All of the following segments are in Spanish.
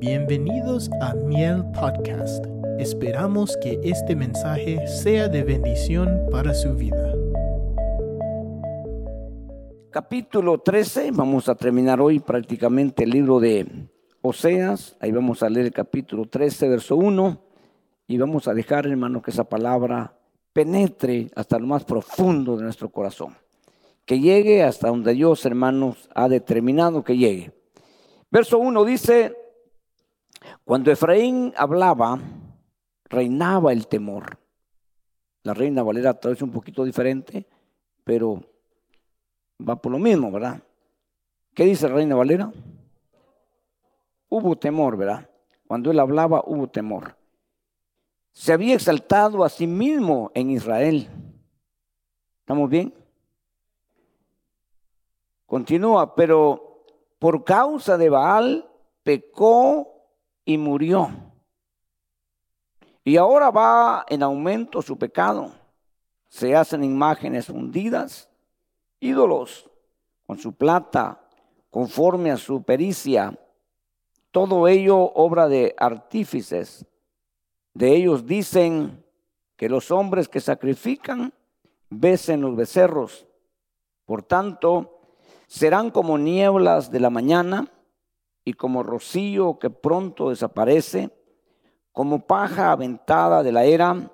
Bienvenidos a Miel Podcast. Esperamos que este mensaje sea de bendición para su vida. Capítulo 13, vamos a terminar hoy prácticamente el libro de Oseas. Ahí vamos a leer el capítulo 13, verso 1. Y vamos a dejar, hermano, que esa palabra penetre hasta lo más profundo de nuestro corazón. Que llegue hasta donde Dios, hermanos, ha determinado que llegue. Verso 1 dice, cuando Efraín hablaba, reinaba el temor. La reina Valera tal vez un poquito diferente, pero va por lo mismo, ¿verdad? ¿Qué dice la reina Valera? Hubo temor, ¿verdad? Cuando él hablaba, hubo temor. Se había exaltado a sí mismo en Israel. ¿Estamos bien? Continúa, pero por causa de Baal pecó y murió. Y ahora va en aumento su pecado. Se hacen imágenes hundidas, ídolos con su plata, conforme a su pericia. Todo ello obra de artífices. De ellos dicen que los hombres que sacrifican besen los becerros. Por tanto, serán como nieblas de la mañana y como rocío que pronto desaparece, como paja aventada de la era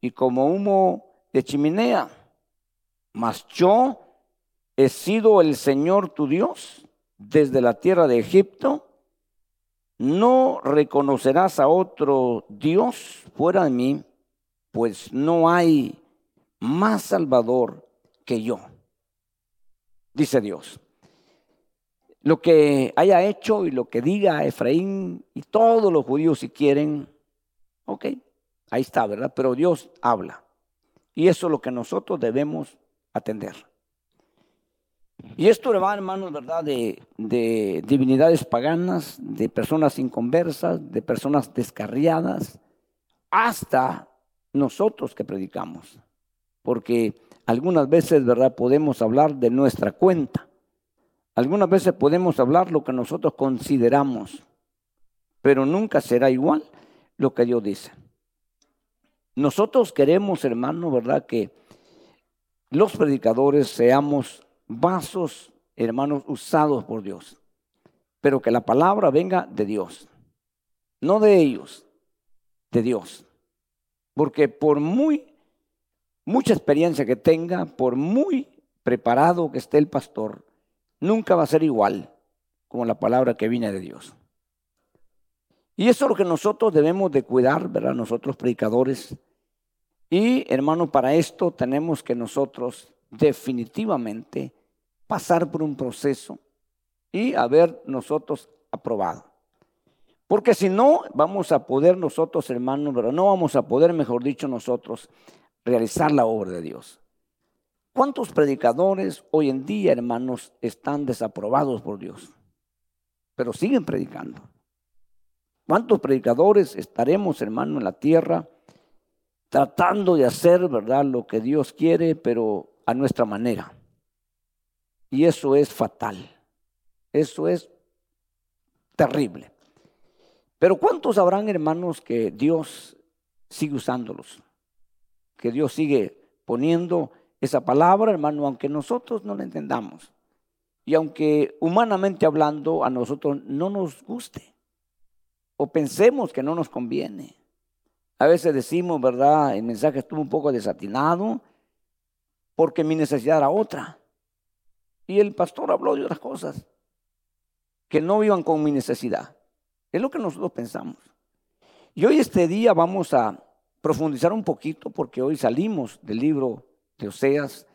y como humo de chimenea. Mas yo he sido el Señor tu Dios desde la tierra de Egipto. No reconocerás a otro Dios fuera de mí, pues no hay más salvador que yo, dice Dios lo que haya hecho y lo que diga Efraín y todos los judíos si quieren, ok, ahí está, ¿verdad? Pero Dios habla. Y eso es lo que nosotros debemos atender. Y esto le va, hermanos, ¿verdad? De, de divinidades paganas, de personas inconversas, de personas descarriadas, hasta nosotros que predicamos. Porque algunas veces, ¿verdad? Podemos hablar de nuestra cuenta algunas veces podemos hablar lo que nosotros consideramos, pero nunca será igual lo que Dios dice. Nosotros queremos, hermano, ¿verdad? Que los predicadores seamos vasos, hermanos, usados por Dios, pero que la palabra venga de Dios, no de ellos, de Dios. Porque por muy, mucha experiencia que tenga, por muy preparado que esté el pastor, nunca va a ser igual como la palabra que viene de Dios. Y eso es lo que nosotros debemos de cuidar, ¿verdad? Nosotros predicadores. Y hermano, para esto tenemos que nosotros definitivamente pasar por un proceso y haber nosotros aprobado. Porque si no, vamos a poder nosotros, hermanos, no vamos a poder, mejor dicho, nosotros realizar la obra de Dios. ¿Cuántos predicadores hoy en día, hermanos, están desaprobados por Dios? Pero siguen predicando. ¿Cuántos predicadores estaremos, hermano, en la tierra tratando de hacer, verdad, lo que Dios quiere, pero a nuestra manera? Y eso es fatal. Eso es terrible. Pero ¿cuántos habrán, hermanos, que Dios sigue usándolos? Que Dios sigue poniendo esa palabra, hermano, aunque nosotros no la entendamos. Y aunque humanamente hablando a nosotros no nos guste o pensemos que no nos conviene. A veces decimos, ¿verdad? El mensaje estuvo un poco desatinado porque mi necesidad era otra. Y el pastor habló de otras cosas que no iban con mi necesidad. Es lo que nosotros pensamos. Y hoy este día vamos a profundizar un poquito porque hoy salimos del libro de Oseas.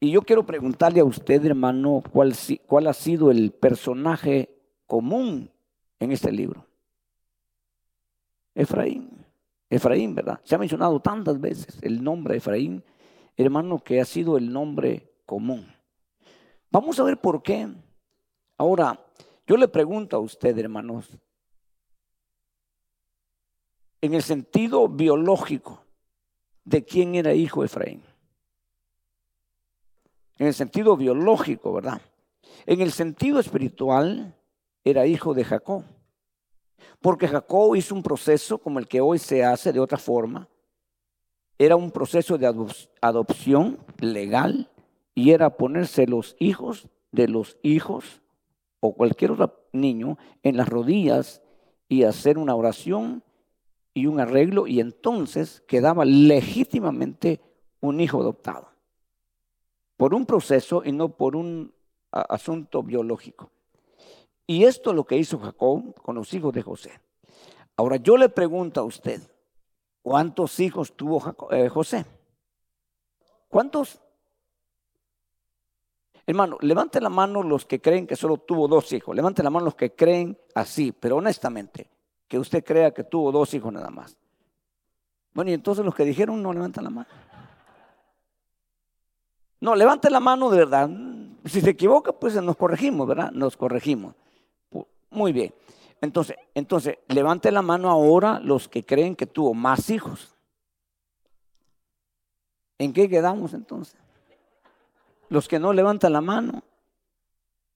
Y yo quiero preguntarle a usted, hermano, cuál, ha sido el personaje común en este libro. Efraín. Efraín, ¿verdad? Se ha mencionado tantas veces el nombre de Efraín, hermano, que ha sido el nombre común. Vamos a ver por qué. Ahora, yo le pregunto a usted, hermanos, en el sentido biológico, ¿de quién era hijo Efraín? En el sentido biológico, ¿verdad? En el sentido espiritual, era hijo de Jacob. Porque Jacob hizo un proceso como el que hoy se hace de otra forma. Era un proceso de adopción legal y era ponerse los hijos de los hijos o cualquier otro niño en las rodillas y hacer una oración y un arreglo y entonces quedaba legítimamente un hijo adoptado. Por un proceso y no por un asunto biológico. Y esto es lo que hizo Jacob con los hijos de José. Ahora yo le pregunto a usted, ¿cuántos hijos tuvo eh, José? ¿Cuántos? Hermano, levante la mano los que creen que solo tuvo dos hijos. Levante la mano los que creen así, pero honestamente, que usted crea que tuvo dos hijos nada más. Bueno, y entonces los que dijeron no levantan la mano. No, levante la mano de verdad. Si se equivoca, pues nos corregimos, ¿verdad? Nos corregimos. Muy bien. Entonces, entonces, levante la mano ahora los que creen que tuvo más hijos. ¿En qué quedamos entonces? los que no levantan la mano.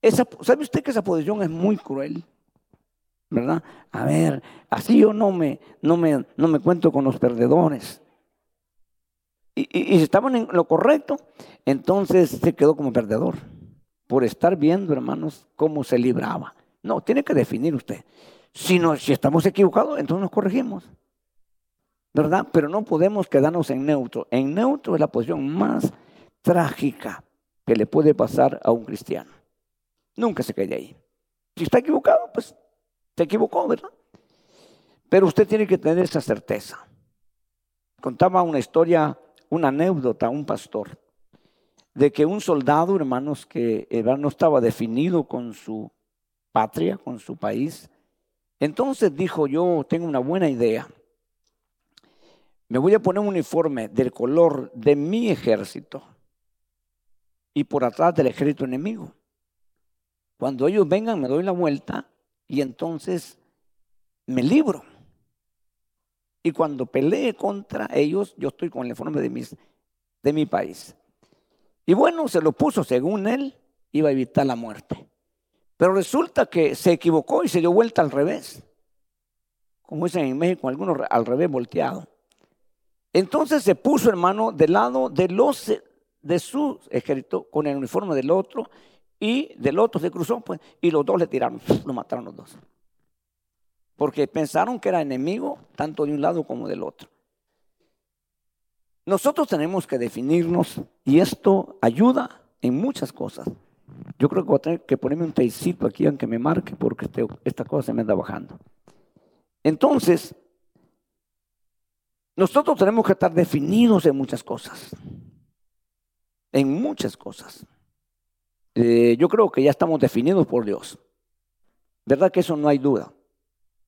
Esa, ¿Sabe usted que esa posición es muy cruel? ¿Verdad? A ver, así yo no me, no me, no me cuento con los perdedores. Y, si estaban en lo correcto, entonces se quedó como perdedor. Por estar viendo, hermanos, cómo se libraba. No, tiene que definir usted. Si, si estamos equivocados, entonces nos corregimos. ¿Verdad? Pero no podemos quedarnos en neutro. En neutro es la posición más trágica que le puede pasar a un cristiano. Nunca se quede ahí. Si está equivocado, pues se equivocó, ¿verdad? Pero usted tiene que tener esa certeza. Contaba una historia, una anécdota, un pastor, de que un soldado, hermanos, que no estaba definido con su patria, con su país, entonces dijo, yo tengo una buena idea. Me voy a poner un uniforme del color de mi ejército y por atrás del ejército enemigo. Cuando ellos vengan me doy la vuelta y entonces me libro. Y cuando pelee contra ellos, yo estoy con el mis, de mi país. Y bueno, se lo puso según él, iba a evitar la muerte. Pero resulta que se equivocó y se dio vuelta al revés. Como dicen en México, algunos al revés volteado. Entonces se puso, hermano, del lado de los de su ejército con el uniforme del otro y del otro se cruzó pues, y los dos le tiraron, lo mataron los dos. Porque pensaron que era enemigo tanto de un lado como del otro. Nosotros tenemos que definirnos y esto ayuda en muchas cosas. Yo creo que voy a tener que ponerme un teicito aquí aunque me marque porque este, esta cosa se me anda bajando. Entonces, nosotros tenemos que estar definidos en muchas cosas en muchas cosas. Eh, yo creo que ya estamos definidos por Dios. ¿Verdad que eso no hay duda?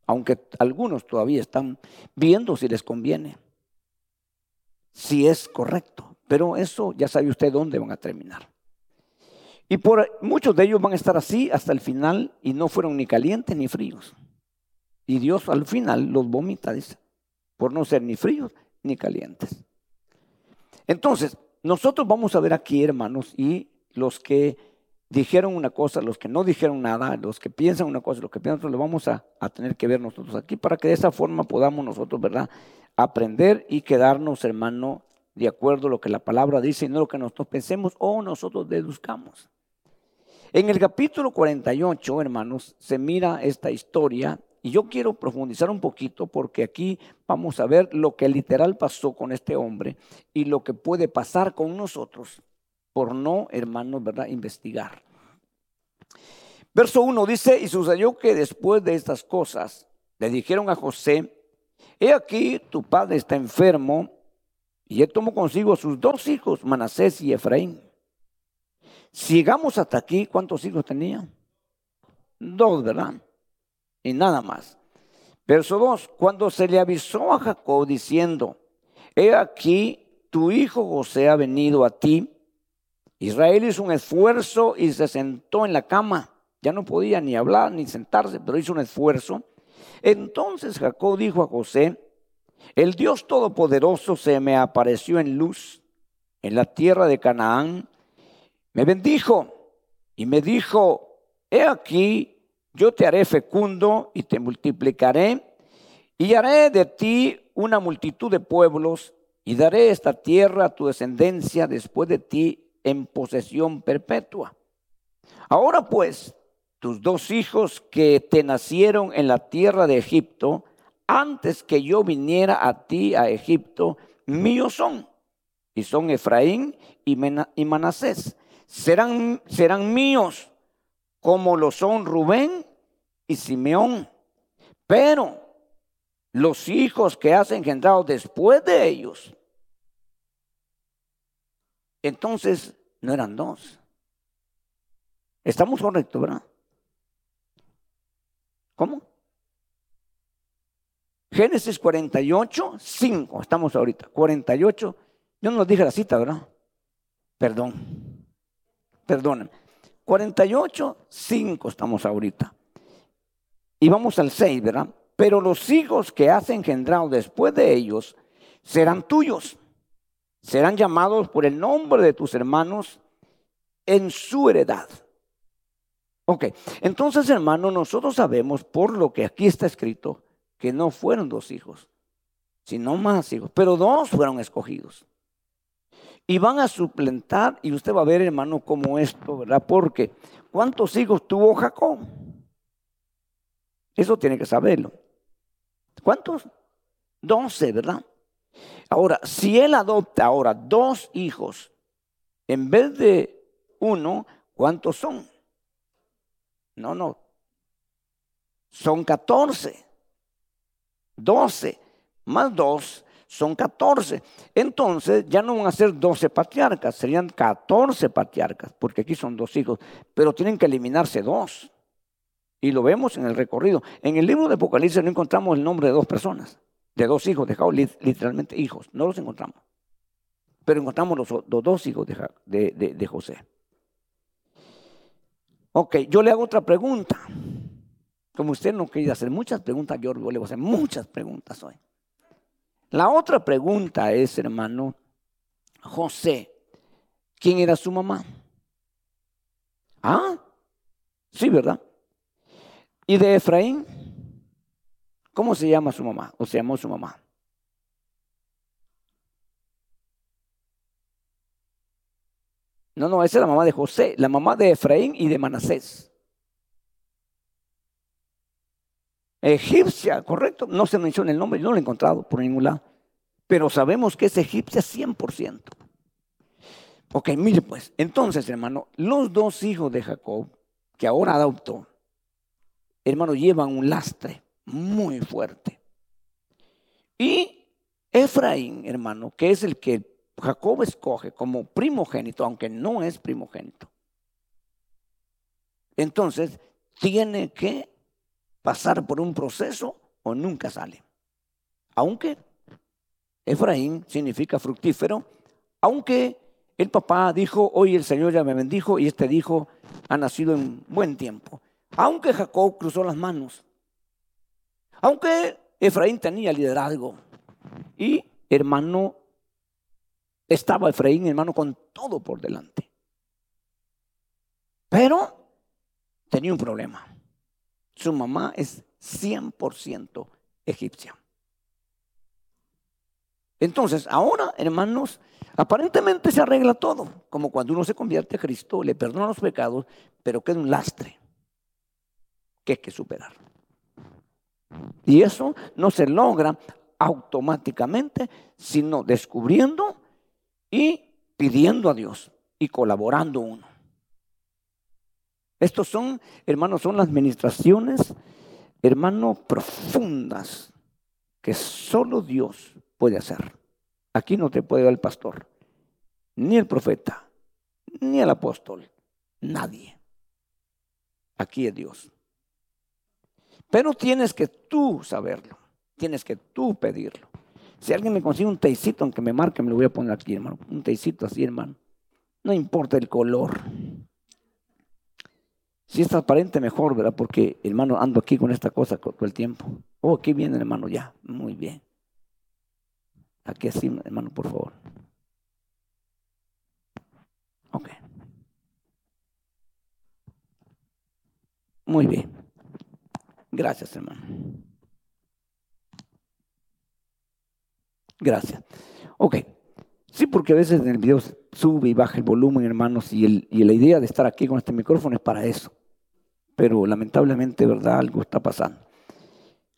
Aunque algunos todavía están viendo si les conviene, si es correcto. Pero eso ya sabe usted dónde van a terminar. Y por muchos de ellos van a estar así hasta el final y no fueron ni calientes ni fríos. Y Dios al final los vomita, dice, por no ser ni fríos ni calientes. Entonces, nosotros vamos a ver aquí, hermanos, y los que dijeron una cosa, los que no dijeron nada, los que piensan una cosa, los que piensan otra, lo vamos a, tener que ver nosotros aquí para que de esa forma podamos nosotros, ¿verdad? Aprender y quedarnos, hermano, de acuerdo a lo que la palabra dice y no lo que nosotros pensemos o nosotros deduzcamos. En el capítulo 48, hermanos, se mira esta historia y yo quiero profundizar un poquito porque aquí vamos a ver lo que literal pasó con este hombre y lo que puede pasar con nosotros por no, hermanos, ¿verdad? Investigar. Verso 1 dice, y sucedió que después de estas cosas le dijeron a José, he aquí tu padre está enfermo y él tomó consigo sus dos hijos, Manasés y Efraín. Si llegamos hasta aquí, ¿cuántos hijos tenía? Dos, ¿verdad? y nada más. Verso 2, cuando se le avisó a Jacob diciendo, he aquí, tu hijo José ha venido a ti. Israel hizo un esfuerzo y se sentó en la cama. Ya no podía ni hablar ni sentarse, pero hizo un esfuerzo. Entonces Jacob dijo a José, el Dios Todopoderoso se me apareció en luz en la tierra de Canaán, me bendijo y me dijo, he aquí, yo te haré fecundo y te multiplicaré y haré de ti una multitud de pueblos y daré esta tierra a tu descendencia después de ti en posesión perpetua. Ahora pues, tus dos hijos que te nacieron en la tierra de Egipto, antes que yo viniera a ti a Egipto, míos son. Y son Efraín y, Manasés. Serán, serán míos como lo son Rubén y Simeón. Pero los hijos que has engendrado después de ellos, entonces no eran dos. Estamos correctos, ¿verdad? ¿Cómo? Génesis 48, 5, estamos ahorita. 48, yo no dije la cita, ¿verdad? Perdón, perdónenme. 48, 5 estamos ahorita. Y vamos al 6, ¿verdad? Pero los hijos que has engendrado después de ellos serán tuyos. Serán llamados por el nombre de tus hermanos en su heredad. Ok, entonces hermano, nosotros sabemos por lo que aquí está escrito que no fueron dos hijos, sino más hijos, pero dos fueron escogidos. Y van a suplentar, y usted va a ver hermano como esto, ¿verdad? Porque ¿cuántos hijos tuvo Jacob? Eso tiene que saberlo. ¿Cuántos? Doce, ¿verdad? Ahora, si él adopta ahora dos hijos en vez de uno, ¿cuántos son? No, no. Son catorce. Doce más dos son catorce. Entonces ya no van a ser doce patriarcas, serían catorce patriarcas, porque aquí son dos hijos, pero tienen que eliminarse dos. Y lo vemos en el recorrido. En el libro de Apocalipsis no encontramos el nombre de dos personas, de dos hijos de Jacob, literalmente hijos, no los encontramos. Pero encontramos los, dos hijos de, de José. Ok, yo le hago otra pregunta. Como usted no quiere hacer muchas preguntas, yo le voy a hacer muchas preguntas hoy. La otra pregunta es, hermano, José, ¿quién era su mamá? Ah, sí, ¿verdad? ¿Y de Efraín? ¿Cómo se llama su mamá? ¿O se llamó su mamá? No, no, esa es la mamá de José, la mamá de Efraín y de Manasés. Egipcia, correcto, no se menciona el nombre, yo no lo he encontrado por ningún lado, pero sabemos que es egipcia 100%. Ok, mire pues, entonces hermano, los dos hijos de Jacob, que ahora adoptó, hermano, llevan un lastre muy fuerte. Y Efraín, hermano, que es el que Jacob escoge como primogénito, aunque no es primogénito. Entonces, tiene que pasar por un proceso o nunca sale. Aunque Efraín significa fructífero, aunque el papá dijo, hoy el Señor ya me bendijo y este dijo, ha nacido en buen tiempo. Aunque Jacob cruzó las manos, aunque Efraín tenía liderazgo y hermano estaba Efraín, hermano, con todo por delante. Pero tenía un problema. Su mamá es 100% egipcia. Entonces, ahora, hermanos, aparentemente se arregla todo, como cuando uno se convierte a Cristo, le perdona los pecados, pero queda un lastre que hay que superar. Y eso no se logra automáticamente, sino descubriendo y pidiendo a Dios y colaborando uno. Estos son, hermanos, son las administraciones, hermanos, profundas que solo Dios puede hacer. Aquí no te puede dar el pastor, ni el profeta, ni el apóstol, nadie. Aquí es Dios. Pero tienes que tú saberlo, tienes que tú pedirlo. Si alguien me consigue un teicito, aunque me marque, me lo voy a poner aquí, hermano. Un teicito así, hermano. No importa el color. Si es transparente, mejor, ¿verdad? Porque, hermano, ando aquí con esta cosa todo el tiempo. Oh, aquí viene, hermano, ya. Muy bien. Aquí así, hermano, por favor. Ok. Muy bien. Gracias, hermano. Gracias. Ok. Sí, porque a veces en el video sube y baja el volumen, hermanos, y, y la idea de estar aquí con este micrófono es para eso. Pero lamentablemente, ¿verdad? Algo está pasando.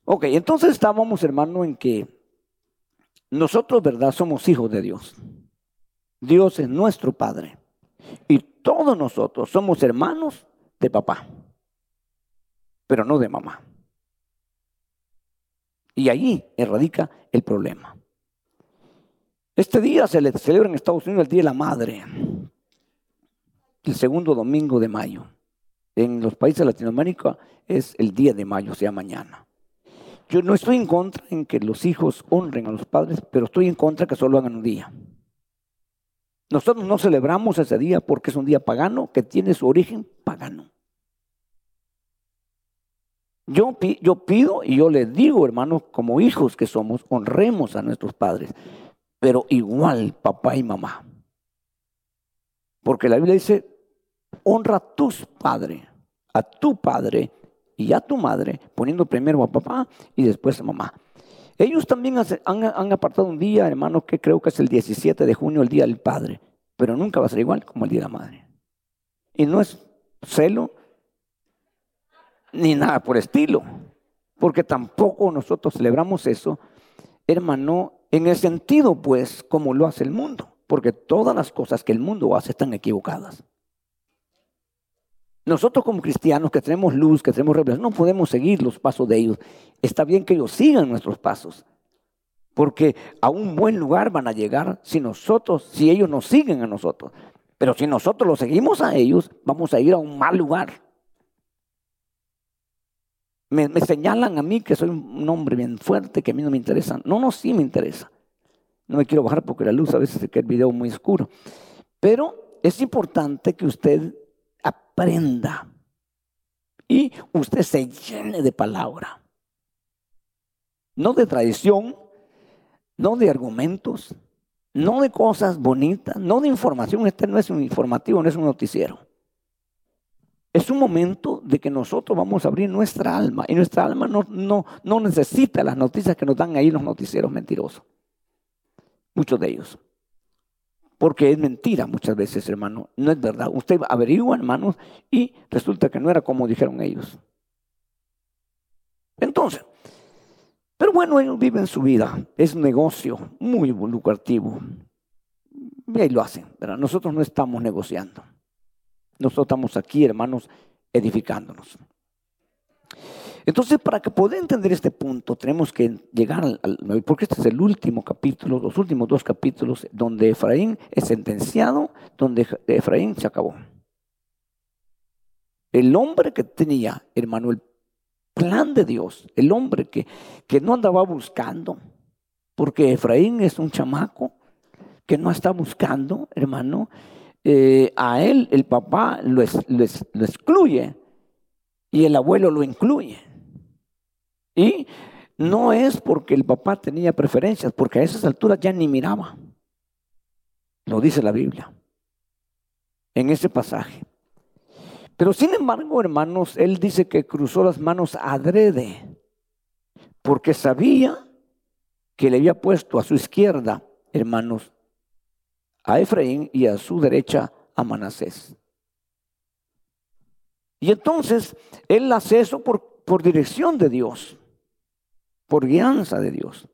Ok, entonces estábamos, hermano, en que nosotros, ¿verdad? Somos hijos de Dios. Dios es nuestro Padre. Y todos nosotros somos hermanos de papá, pero no de mamá. Y ahí radica el problema. Este día se le celebra en Estados Unidos el Día de la Madre, el segundo domingo de mayo. En los países de Latinoamérica es el día de mayo, o sea, mañana. Yo no estoy en contra en que los hijos honren a los padres, pero estoy en contra que solo hagan un día. Nosotros no celebramos ese día porque es un día pagano que tiene su origen pagano. Yo, pido y yo les digo, hermanos, como hijos que somos, honremos a nuestros padres, pero igual papá y mamá. Porque la Biblia dice, honra a tus padres, a tu padre y a tu madre, poniendo primero a papá y después a mamá. Ellos también han, apartado un día, hermano, que creo que es el 17 de junio, el Día del Padre, pero nunca va a ser igual como el Día de la Madre. Y no es celo ni nada por estilo, porque tampoco nosotros celebramos eso, hermano, en el sentido, pues, como lo hace el mundo, porque todas las cosas que el mundo hace están equivocadas. Nosotros como cristianos que tenemos luz, que tenemos revelación, no podemos seguir los pasos de ellos. Está bien que ellos sigan nuestros pasos, porque a un buen lugar van a llegar si nosotros, si ellos nos siguen a nosotros. Pero si nosotros los seguimos a ellos, vamos a ir a un mal lugar. Me, señalan a mí que soy un hombre bien fuerte, que a mí no me interesa. No, no, sí me interesa. No me quiero bajar porque la luz a veces se queda el video muy oscuro. Pero es importante que usted aprenda y usted se llene de palabra. No de tradición, no de argumentos, no de cosas bonitas, no de información. Este no es un informativo, no es un noticiero. Es un momento de que nosotros vamos a abrir nuestra alma y nuestra alma no, no, no necesita las noticias que nos dan ahí los noticieros mentirosos. Muchos de ellos. Porque es mentira muchas veces, hermano. No es verdad. Usted averigua, hermanos, y resulta que no era como dijeron ellos. Entonces, pero bueno, ellos viven su vida. Es un negocio muy lucrativo. Y ahí lo hacen, ¿verdad? Nosotros no estamos negociando. Nosotros estamos aquí, hermanos, edificándonos. Entonces, para que poder entender este punto, tenemos que llegar al, porque este es el último capítulo, los últimos dos capítulos, donde Efraín es sentenciado, donde Efraín se acabó. El hombre que tenía, hermano, el plan de Dios, el hombre que, que no andaba buscando, porque Efraín es un chamaco que no está buscando, hermano, eh, a él el papá lo excluye y el abuelo lo incluye. Y no es porque el papá tenía preferencias, porque a esas alturas ya ni miraba. Lo dice la Biblia en ese pasaje. Pero sin embargo, hermanos, él dice que cruzó las manos adrede, porque sabía que le había puesto a su izquierda, hermanos, a Efraín y a su derecha a Manasés. Y entonces él hace eso por, por dirección de Dios por guianza de Dios.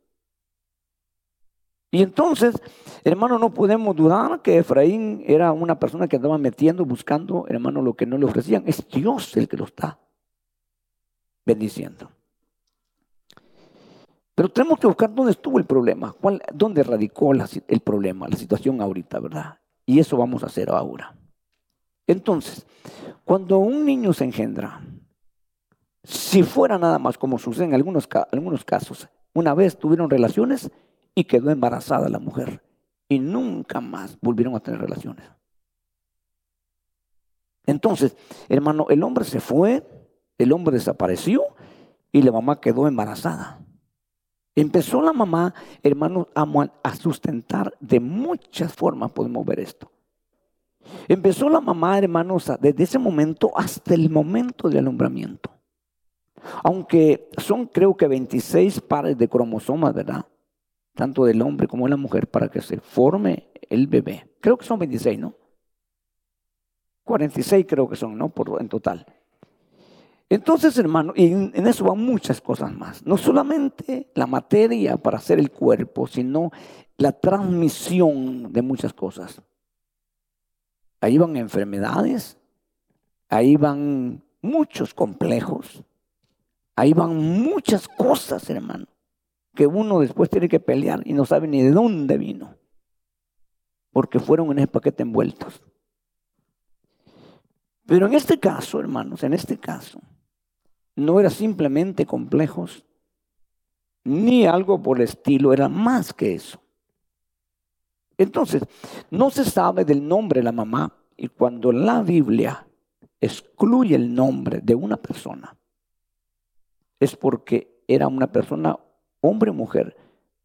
Y entonces, hermano, no podemos dudar que Efraín era una persona que andaba metiendo, buscando, hermano, lo que no le ofrecían. Es Dios el que lo está bendiciendo. Pero tenemos que buscar dónde estuvo el problema, dónde radicó el problema, la situación ahorita, ¿verdad? Y eso vamos a hacer ahora. Entonces, cuando un niño se engendra, si fuera nada más como sucede en algunos, algunos casos, una vez tuvieron relaciones y quedó embarazada la mujer y nunca más volvieron a tener relaciones. Entonces, hermano, el hombre se fue, el hombre desapareció y la mamá quedó embarazada. Empezó la mamá, hermano, a, sustentar de muchas formas, podemos ver esto. Empezó la mamá, hermanos, desde ese momento hasta el momento del alumbramiento Aunque son creo que 26 pares de cromosomas, ¿verdad? Tanto del hombre como de la mujer para que se forme el bebé. Creo que son 26, ¿no? 46 creo que son, ¿no? Por, en total. Entonces, hermano, y en eso van muchas cosas más. No solamente la materia para hacer el cuerpo, sino la transmisión de muchas cosas. Ahí van enfermedades, ahí van muchos complejos, ahí van muchas cosas, hermano, que uno después tiene que pelear y no sabe ni de dónde vino, porque fueron en ese paquete envueltos. Pero en este caso, hermanos, en este caso, no era simplemente complejos, ni algo por el estilo, era más que eso. Entonces, no se sabe del nombre de la mamá y cuando la Biblia excluye el nombre de una persona, es porque era una persona, hombre o mujer,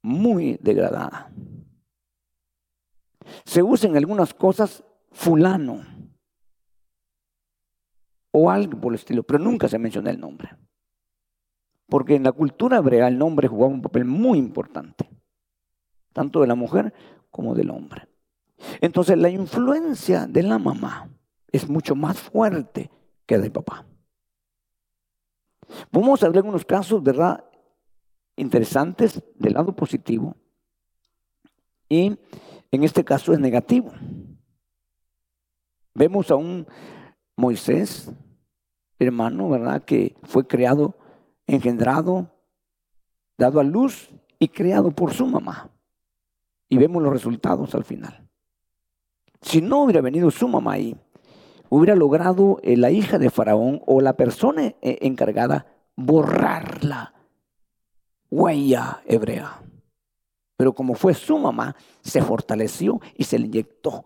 muy degradada. Se usa en algunas cosas fulano o algo por el estilo, pero nunca se menciona el nombre. Porque en la cultura hebrea el nombre jugaba un papel muy importante, tanto de la mujer como del hombre. Entonces la influencia de la mamá es mucho más fuerte que de papá. Vamos a ver algunos casos, ¿verdad? Interesantes del lado positivo. Y en este caso es negativo. Vemos a un Moisés, hermano, ¿verdad? Que fue creado, engendrado, dado a luz y creado por su mamá. Y vemos los resultados al final. Si no hubiera venido su mamá ahí, hubiera logrado eh, la hija de Faraón o la persona eh, encargada borrar la huella hebrea. Pero como fue su mamá, se fortaleció y se le inyectó.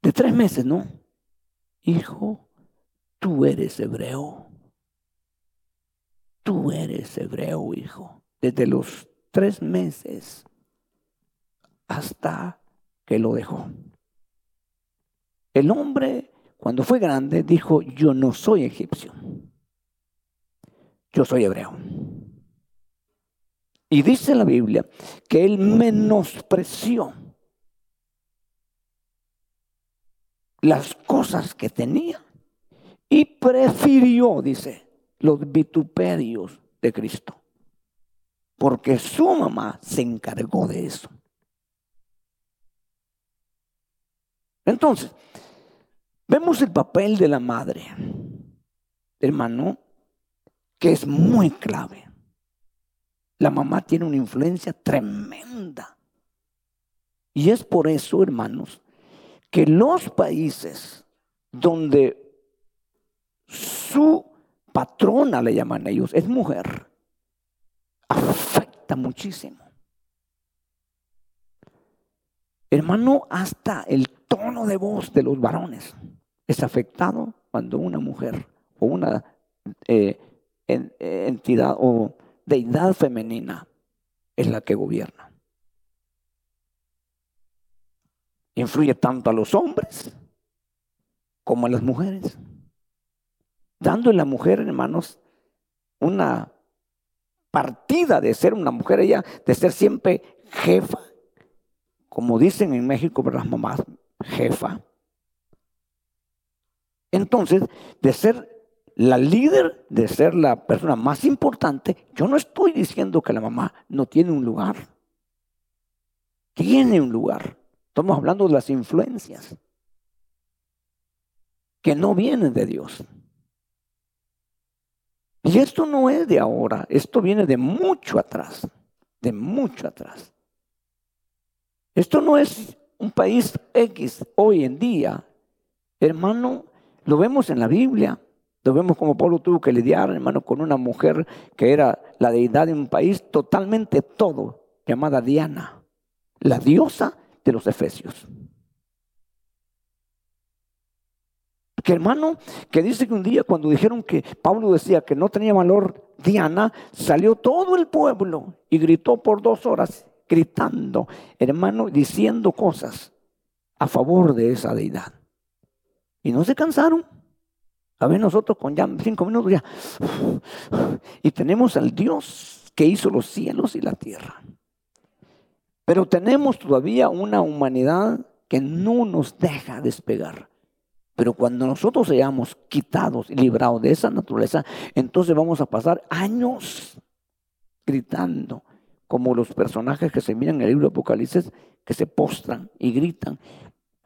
De tres meses, ¿no? Hijo, tú eres hebreo. Tú eres hebreo, hijo. Desde los tres meses hasta que lo dejó. El hombre, cuando fue grande, dijo, yo no soy egipcio, yo soy hebreo. Y dice la Biblia que él menospreció las cosas que tenía y prefirió, dice, los vituperios de Cristo. Porque su mamá se encargó de eso. Entonces, vemos el papel de la madre, hermano, que es muy clave. La mamá tiene una influencia tremenda. Y es por eso, hermanos, que los países donde su patrona, le llaman ellos, es mujer, afecta muchísimo. Hermano, hasta el tono de voz de los varones es afectado cuando una mujer o una eh, entidad o deidad femenina es la que gobierna. Influye tanto a los hombres como a las mujeres. Dando a la mujer, hermanos, una partida de ser una mujer, ella, de ser siempre jefa, como dicen en México las mamás, jefa. Entonces, de ser la líder, de ser la persona más importante, yo no estoy diciendo que la mamá no tiene un lugar. Tiene un lugar. Estamos hablando de las influencias que no vienen de Dios. Y esto no es de ahora, esto viene de mucho atrás, de mucho atrás. Esto no es un país X hoy en día. Hermano, lo vemos en la Biblia. Lo vemos como Pablo tuvo que lidiar, hermano, con una mujer que era la deidad de un país totalmente todo, llamada Diana, la diosa de los efesios. Que hermano, que dice que un día cuando dijeron que Pablo decía que no tenía valor Diana, salió todo el pueblo y gritó por dos horas gritando, hermano, diciendo cosas a favor de esa deidad. Y no se cansaron. A ver, nosotros con ya cinco minutos ya. Y tenemos al Dios que hizo los cielos y la tierra. Pero tenemos todavía una humanidad que no nos deja despegar. Pero cuando nosotros seamos quitados y librados de esa naturaleza, entonces vamos a pasar años gritando, como los personajes que se miran en el libro de Apocalipsis, que se postran y gritan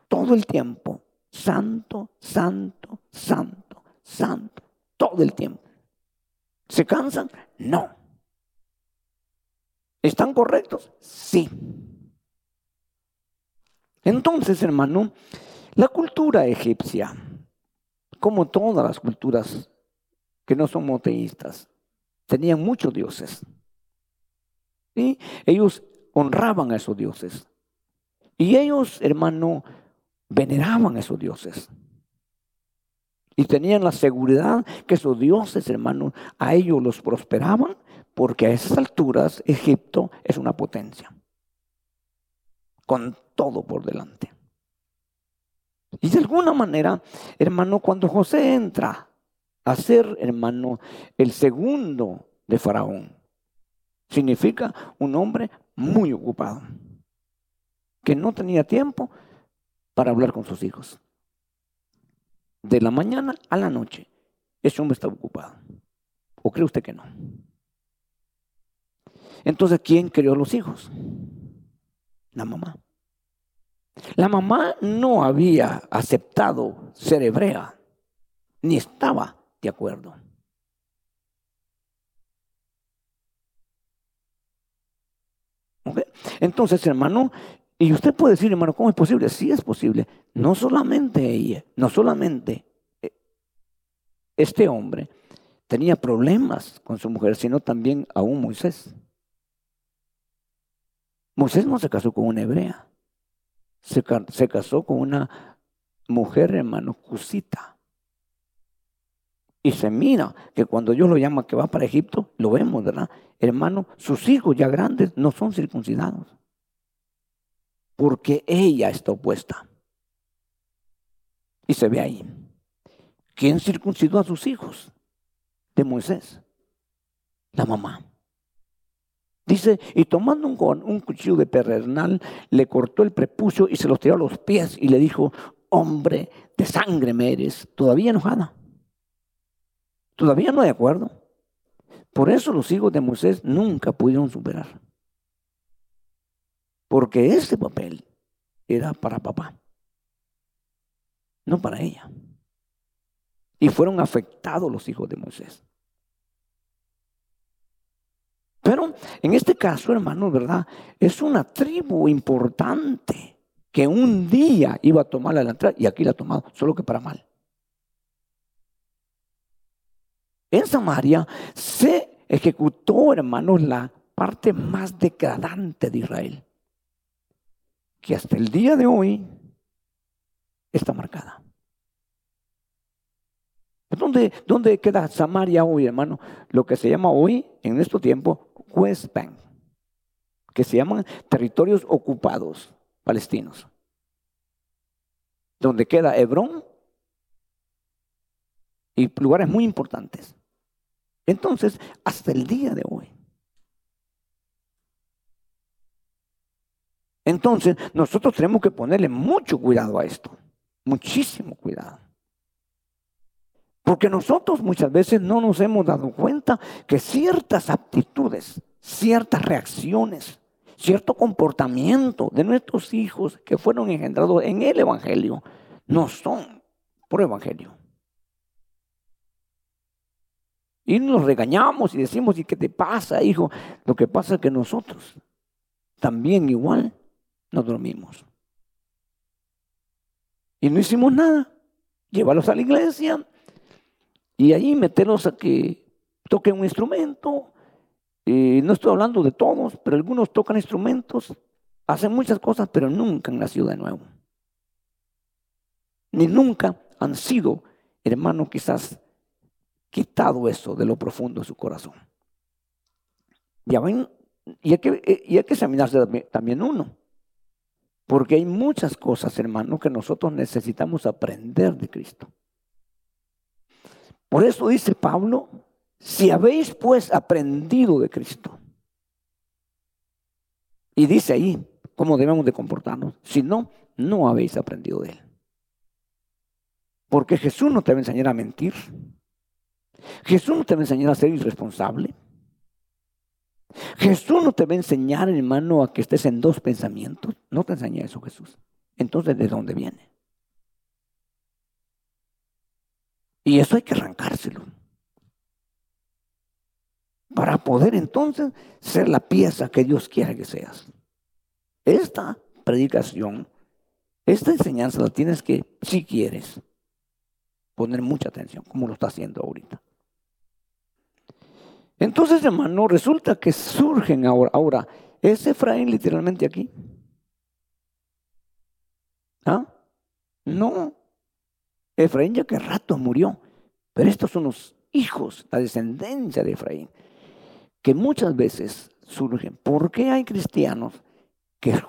todo el tiempo, santo, santo, santo, santo, todo el tiempo. ¿Se cansan? No. ¿Están correctos? Sí. Entonces, hermano, la cultura egipcia, como todas las culturas que no son monoteístas, tenían muchos dioses. Y ellos honraban a esos dioses. Y ellos, hermano, veneraban a esos dioses. Y tenían la seguridad que esos dioses, hermano, a ellos los prosperaban, porque a esas alturas Egipto es una potencia. Con todo por delante. Y de alguna manera, hermano, cuando José entra a ser, hermano, el segundo de Faraón, significa un hombre muy ocupado, que no tenía tiempo para hablar con sus hijos. De la mañana a la noche, ese hombre estaba ocupado. ¿O cree usted que no? Entonces, ¿quién crió los hijos? La mamá. La mamá no había aceptado ser hebrea, ni estaba de acuerdo. Entonces, hermano, y usted puede decir, hermano, ¿cómo es posible? Sí es posible. No solamente ella, no solamente eh, este hombre tenía problemas con su mujer, sino también aún Moisés. Moisés no se casó con una hebrea se, casó con una mujer, hermano, cusita. Y se mira que cuando Dios lo llama que va para Egipto, lo vemos, ¿verdad? Hermano, sus hijos ya grandes no son circuncidados. Porque ella está opuesta. Y se ve ahí. ¿Quién circuncidó a sus hijos? De Moisés. La mamá. Dice, y tomando un, cuchillo de perernal, le cortó el prepucio y se los tiró a los pies y le dijo, hombre de sangre me eres, todavía enojada, todavía no de acuerdo. Por eso los hijos de Moisés nunca pudieron superar. Porque ese papel era para papá, no para ella. Y fueron afectados los hijos de Moisés. Pero en este caso, hermano, ¿verdad? Es una tribu importante que un día iba a tomar la entrada y aquí la ha tomado, solo que para mal. En Samaria se ejecutó, hermanos, la parte más degradante de Israel, que hasta el día de hoy está marcada. ¿Dónde, ¿Dónde queda Samaria hoy, hermano? Lo que se llama hoy, en nuestro tiempo, West Bank, que se llaman territorios ocupados palestinos, donde queda Hebrón y lugares muy importantes. Entonces, hasta el día de hoy. Entonces, nosotros tenemos que ponerle mucho cuidado a esto, muchísimo cuidado. Porque nosotros muchas veces no nos hemos dado cuenta que ciertas aptitudes, ciertas reacciones, cierto comportamiento de nuestros hijos que fueron engendrados en el Evangelio no son por Evangelio. Y nos regañamos y decimos, ¿y qué te pasa, hijo? Lo que pasa es que nosotros también igual nos dormimos. Y no hicimos nada. Llévalos a la iglesia, y ahí meterlos a que toquen un instrumento. Y no estoy hablando de todos, pero algunos tocan instrumentos, hacen muchas cosas, pero nunca han nacido de nuevo. Ni nunca han sido, hermano, quizás quitado eso de lo profundo de su corazón. Y hay que, y hay que examinarse también uno. Porque hay muchas cosas, hermano, que nosotros necesitamos aprender de Cristo. Por eso dice Pablo, si habéis pues aprendido de Cristo. Y dice ahí cómo debemos de comportarnos. Si no, no habéis aprendido de Él. Porque Jesús no te va a enseñar a mentir. Jesús no te va a enseñar a ser irresponsable. Jesús no te va a enseñar, hermano, a que estés en dos pensamientos. No te enseña eso Jesús. Entonces, ¿de dónde viene? Y eso hay que arrancárselo. Para poder entonces ser la pieza que Dios quiere que seas. Esta predicación, esta enseñanza la tienes que, si quieres, poner mucha atención, como lo está haciendo ahorita. Entonces, hermano, resulta que surgen ahora, ahora, ¿es Efraín literalmente aquí? ¿Ah? No. Efraín ya que rato murió, pero estos son los hijos, la descendencia de Efraín, que muchas veces surgen. ¿Por qué hay cristianos que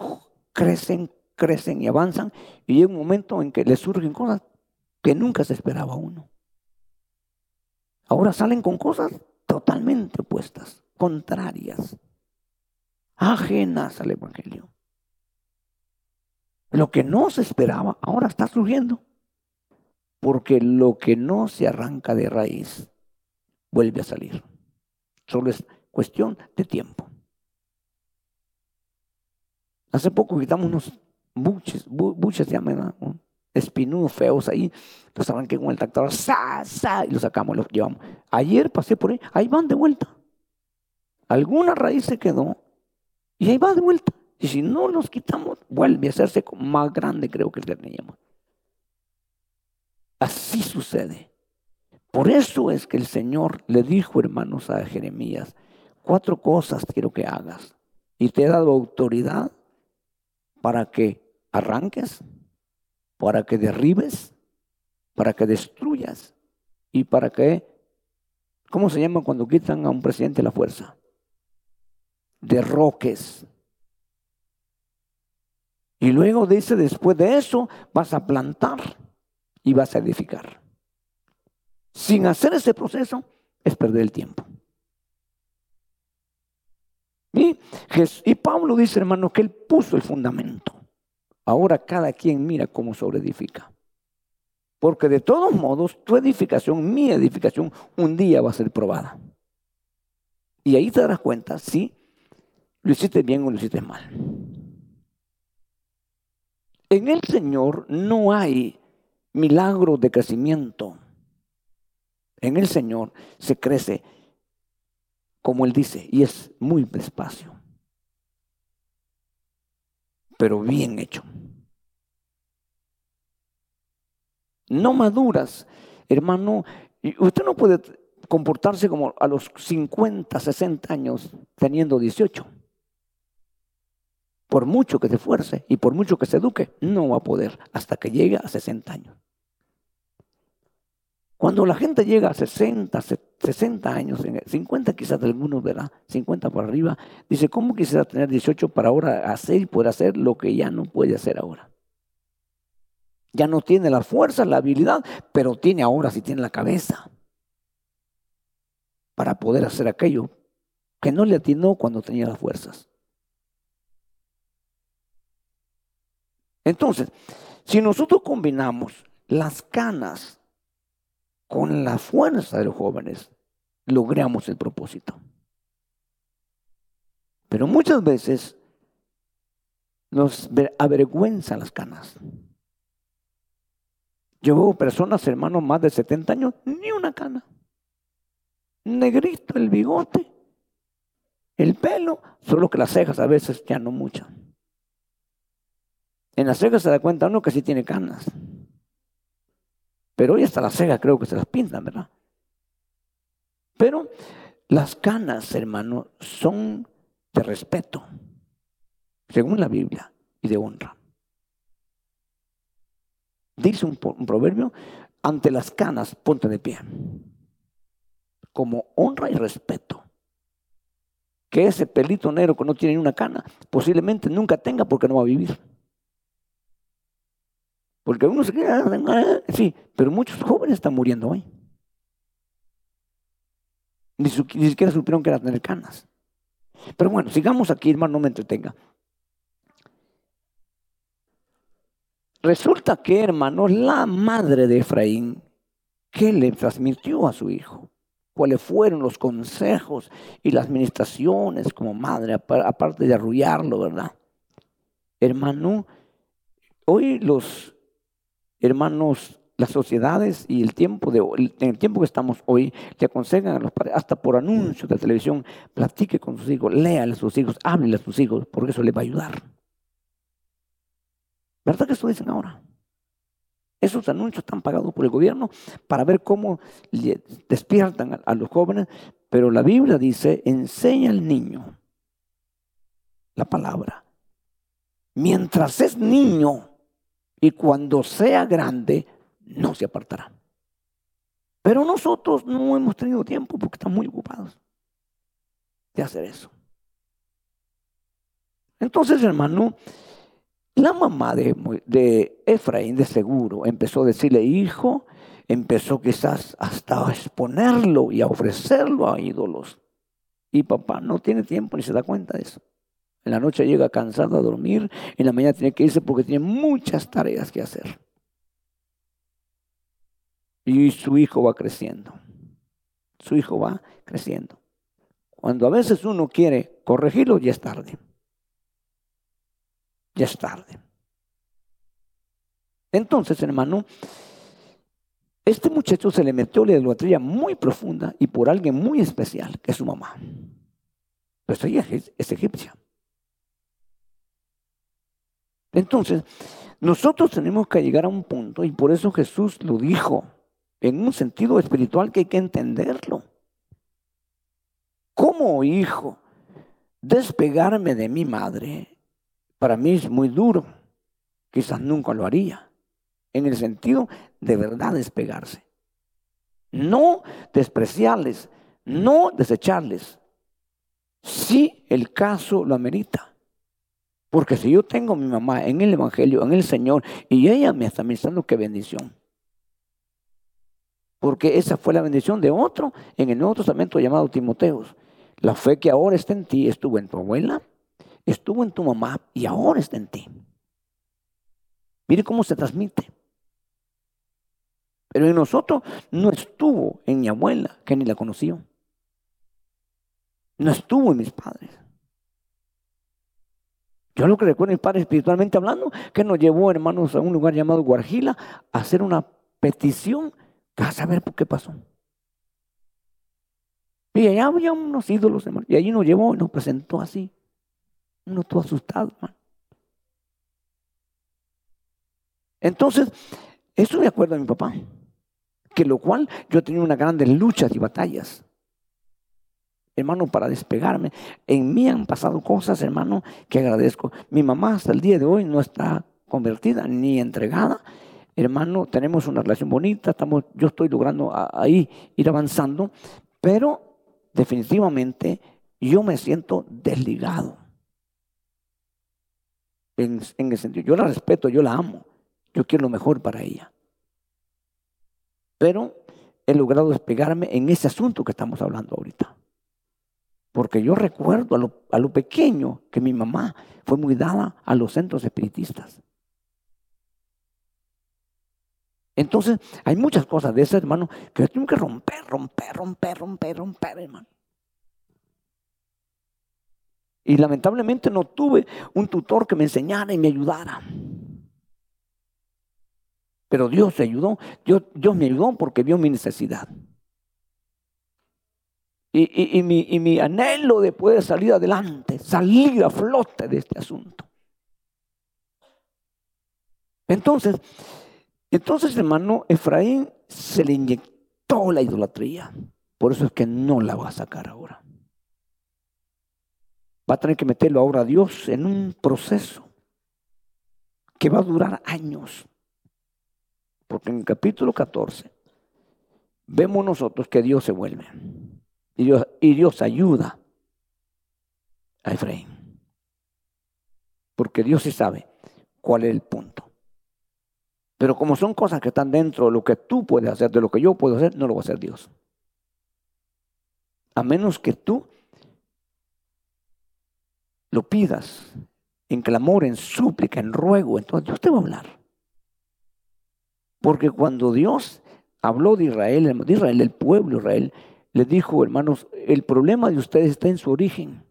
crecen, crecen y avanzan y llega un momento en que les surgen cosas que nunca se esperaba uno? Ahora salen con cosas totalmente opuestas, contrarias, ajenas al Evangelio. Lo que no se esperaba ahora está surgiendo, porque lo que no se arranca de raíz vuelve a salir. Solo es cuestión de tiempo. Hace poco quitamos unos buches, buches se llaman, espinudos feos ahí, los arranqué con el tractor, sa, sa, y los sacamos, los llevamos. Ayer pasé por ahí, ahí van de vuelta. Alguna raíz se quedó y ahí va de vuelta. Y si no los quitamos, vuelve a hacerse más grande, creo que el que teníamos. Así sucede. Por eso es que el Señor le dijo, hermanos, a Jeremías, cuatro cosas quiero que hagas. Y te he dado autoridad para que arranques, para que derribes, para que destruyas y para que, ¿cómo se llama cuando quitan a un presidente la fuerza? Derroques. Y luego dice, después de eso, vas a plantar y vas a edificar. Sin hacer ese proceso es perder el tiempo. Y, y Pablo dice, hermano, que él puso el fundamento. Ahora cada quien mira cómo edifica. Porque de todos modos, tu edificación, mi edificación, un día va a ser probada. Y ahí te darás cuenta si lo hiciste bien o lo hiciste mal. En el Señor no hay milagro de crecimiento. En el Señor se crece como Él dice, y es muy despacio pero bien hecho. No maduras, hermano. Usted no puede comportarse como a los 50, 60 años teniendo 18. Por mucho que se esfuerce y por mucho que se eduque, no va a poder hasta que llegue a 60 años. Cuando la gente llega a 60, 60 años, 50 quizás de algunos, ¿verdad? 50 por arriba, dice, ¿cómo quisiera tener 18 para ahora hacer y poder hacer lo que ya no puede hacer ahora? Ya no tiene la fuerza, la habilidad, pero tiene ahora, sí tiene la cabeza para poder hacer aquello que no le atinó cuando tenía las fuerzas. Entonces, si nosotros combinamos las canas con la fuerza de los jóvenes, logramos el propósito. Pero muchas veces nos avergüenzan las canas. Yo veo personas, hermanos, más de 70 años, ni una cana. Negrito el bigote, el pelo, solo que las cejas a veces ya no mucho. En las cejas se da cuenta uno que sí tiene canas. Pero hoy hasta las cejas creo que se las pintan, ¿verdad? Pero las canas, hermano, son de respeto, según la Biblia, y de honra. Dice un, proverbio, ante las canas ponte de pie, como honra y respeto. Que ese pelito negro que no tiene ni una cana, posiblemente nunca tenga porque no va a vivir. Porque uno se queda, ah, sí, pero muchos jóvenes están muriendo hoy. Ni, siquiera supieron que era tener canas. Pero bueno, sigamos aquí, hermano, no me entretenga. Resulta que, hermano, la madre de Efraín, ¿qué le transmitió a su hijo? ¿Cuáles fueron los consejos y las administraciones como madre, aparte de arrullarlo, verdad? Hermano, hoy los hermanos, las sociedades y el tiempo de en el tiempo que estamos hoy, le aconsejan a los padres, hasta por anuncios de televisión, platique con sus hijos, léale a sus hijos, háblele a sus hijos, porque eso le va a ayudar. ¿Verdad que eso dicen ahora? Esos anuncios están pagados por el gobierno para ver cómo despiertan a, los jóvenes, pero la Biblia dice, enseña al niño la palabra. Mientras es niño y cuando sea grande, no se apartará. Pero nosotros no hemos tenido tiempo porque estamos muy ocupados de hacer eso. Entonces, hermano, la mamá de, Efraín de seguro empezó a decirle, hijo, empezó quizás hasta a exponerlo y a ofrecerlo a ídolos. Y papá no tiene tiempo ni se da cuenta de eso. En la noche llega cansado a dormir, en la mañana tiene que irse porque tiene muchas tareas que hacer. Y su hijo va creciendo. Su hijo va creciendo. Cuando a veces uno quiere corregirlo, ya es tarde ya es tarde. Entonces, hermano, este muchacho se le metió la idolatría muy profunda y por alguien muy especial, que es su mamá. Pues ella es egipcia. Entonces, nosotros tenemos que llegar a un punto, y por eso Jesús lo dijo, en un sentido espiritual que hay que entenderlo. Como hijo, despegarme de mi madre para mí es muy duro. Quizás nunca lo haría. En el sentido de verdad despegarse. No despreciarles, no desecharles. Si el caso lo amerita. Porque si yo tengo a mi mamá en el Evangelio, en el Señor, y ella me está ministrando, qué bendición. Porque esa fue la bendición de otro en el Nuevo Testamento llamado Timoteos. La fe que ahora está en ti estuvo en tu abuela, estuvo en tu mamá y ahora está en ti. Mire cómo se transmite. Pero en nosotros no estuvo en mi abuela, que ni la conoció. No estuvo en mis padres. Yo lo que recuerdo, mis padres espiritualmente hablando, que nos llevó, hermanos, a un lugar llamado Guarjila a hacer una petición a saber por qué pasó. Y allá había unos ídolos, hermanos, y allí nos llevó y nos presentó así. Uno todo asustado, Entonces, eso me acuerdo de mi papá, que lo cual yo tenido unas grandes luchas y batallas. Hermano, para despegarme. En mí han pasado cosas, hermano, que agradezco. Mi mamá hasta el día de hoy no está convertida ni entregada. Hermano, tenemos una relación bonita, estamos, yo estoy logrando ahí ir avanzando, pero definitivamente yo me siento desligado en, el sentido, yo la respeto, yo la amo, yo quiero lo mejor para ella. Pero he logrado despegarme en ese asunto que estamos hablando ahorita. Porque yo recuerdo a lo, a lo, pequeño que mi mamá fue muy dada a los centros espiritistas. Entonces, hay muchas cosas de ese hermano que yo tengo que romper, romper, romper, romper, romper, hermano. Y lamentablemente no tuve un tutor que me enseñara y me ayudara. Pero Dios me ayudó. Dios, Dios me ayudó porque vio mi necesidad. Y, mi, y, mi, anhelo de poder salir adelante, salir a flote de este asunto. Entonces, entonces hermano, Efraín se le inyectó la idolatría. Por eso es que no la va a sacar ahora va a tener que meterlo ahora a Dios en un proceso que va a durar años. Porque en el capítulo 14 vemos nosotros que Dios se vuelve y Dios, ayuda a Efraín. Porque Dios sí sabe cuál es el punto. Pero como son cosas que están dentro de lo que tú puedes hacer, de lo que yo puedo hacer, no lo va a hacer Dios. A menos que tú lo pidas en clamor, en súplica, en ruego, entonces Dios te va a hablar. Porque cuando Dios habló de Israel, de Israel, el pueblo de Israel, le dijo, hermanos, el problema de ustedes está en su origen.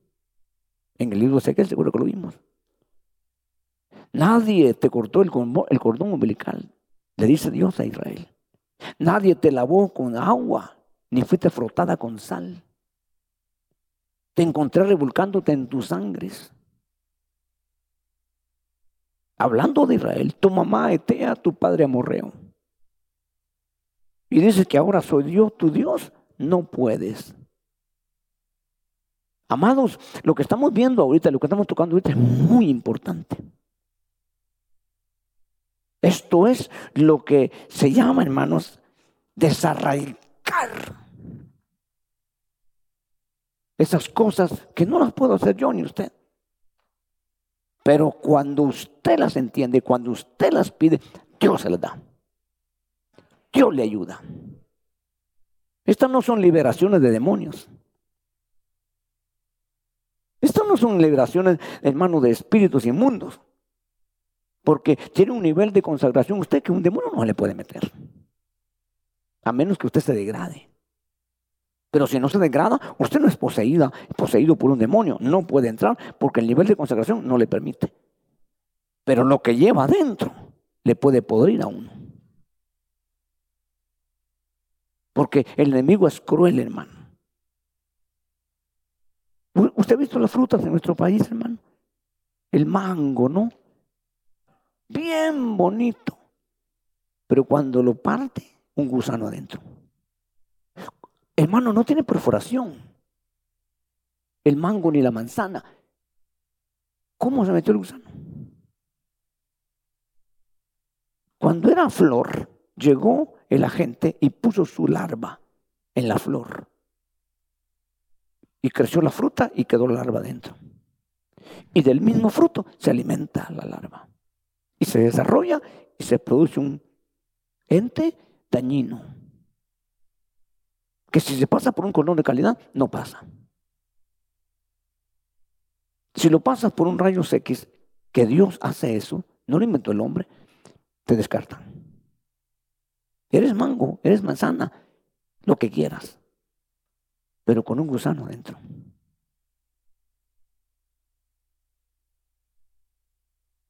En el libro de Ezequiel, seguro que lo vimos. Nadie te cortó el cordón umbilical, le dice Dios a Israel. Nadie te lavó con agua, ni fuiste frotada con sal. Te encontré revolcándote en tus sangres. Hablando de Israel, tu mamá Etea, tu padre Amorreo. Y dices que ahora soy Dios, tu Dios. No puedes. Amados, lo que estamos viendo ahorita, lo que estamos tocando ahorita es muy importante. Esto es lo que se llama, hermanos, desarraigar. Esas cosas que no las puedo hacer yo ni usted. Pero cuando usted las entiende, cuando usted las pide, Dios se las da. Dios le ayuda. Estas no son liberaciones de demonios. Estas no son liberaciones, hermano, de espíritus inmundos. Porque tiene un nivel de consagración usted que un demonio no le puede meter. A menos que usted se degrade. Pero si no se degrada, usted no es poseída, poseído por un demonio. No puede entrar porque el nivel de consagración no le permite. Pero lo que lleva adentro le puede podrir a uno. Porque el enemigo es cruel, hermano. ¿Usted ha visto las frutas de nuestro país, hermano? El mango, ¿no? Bien bonito. Pero cuando lo parte, un gusano adentro. Hermano, no tiene perforación. El mango ni la manzana. ¿Cómo se metió el gusano? Cuando era flor, llegó el agente y puso su larva en la flor. Y creció la fruta y quedó la larva dentro. Y del mismo fruto se alimenta la larva. Y se desarrolla y se produce un ente dañino que si se pasa por un cordón de calidad, no pasa. Si lo pasas por un rayo X, que Dios hace eso, no lo inventó el hombre, te descartan. Eres mango, eres manzana, lo que quieras, pero con un gusano dentro.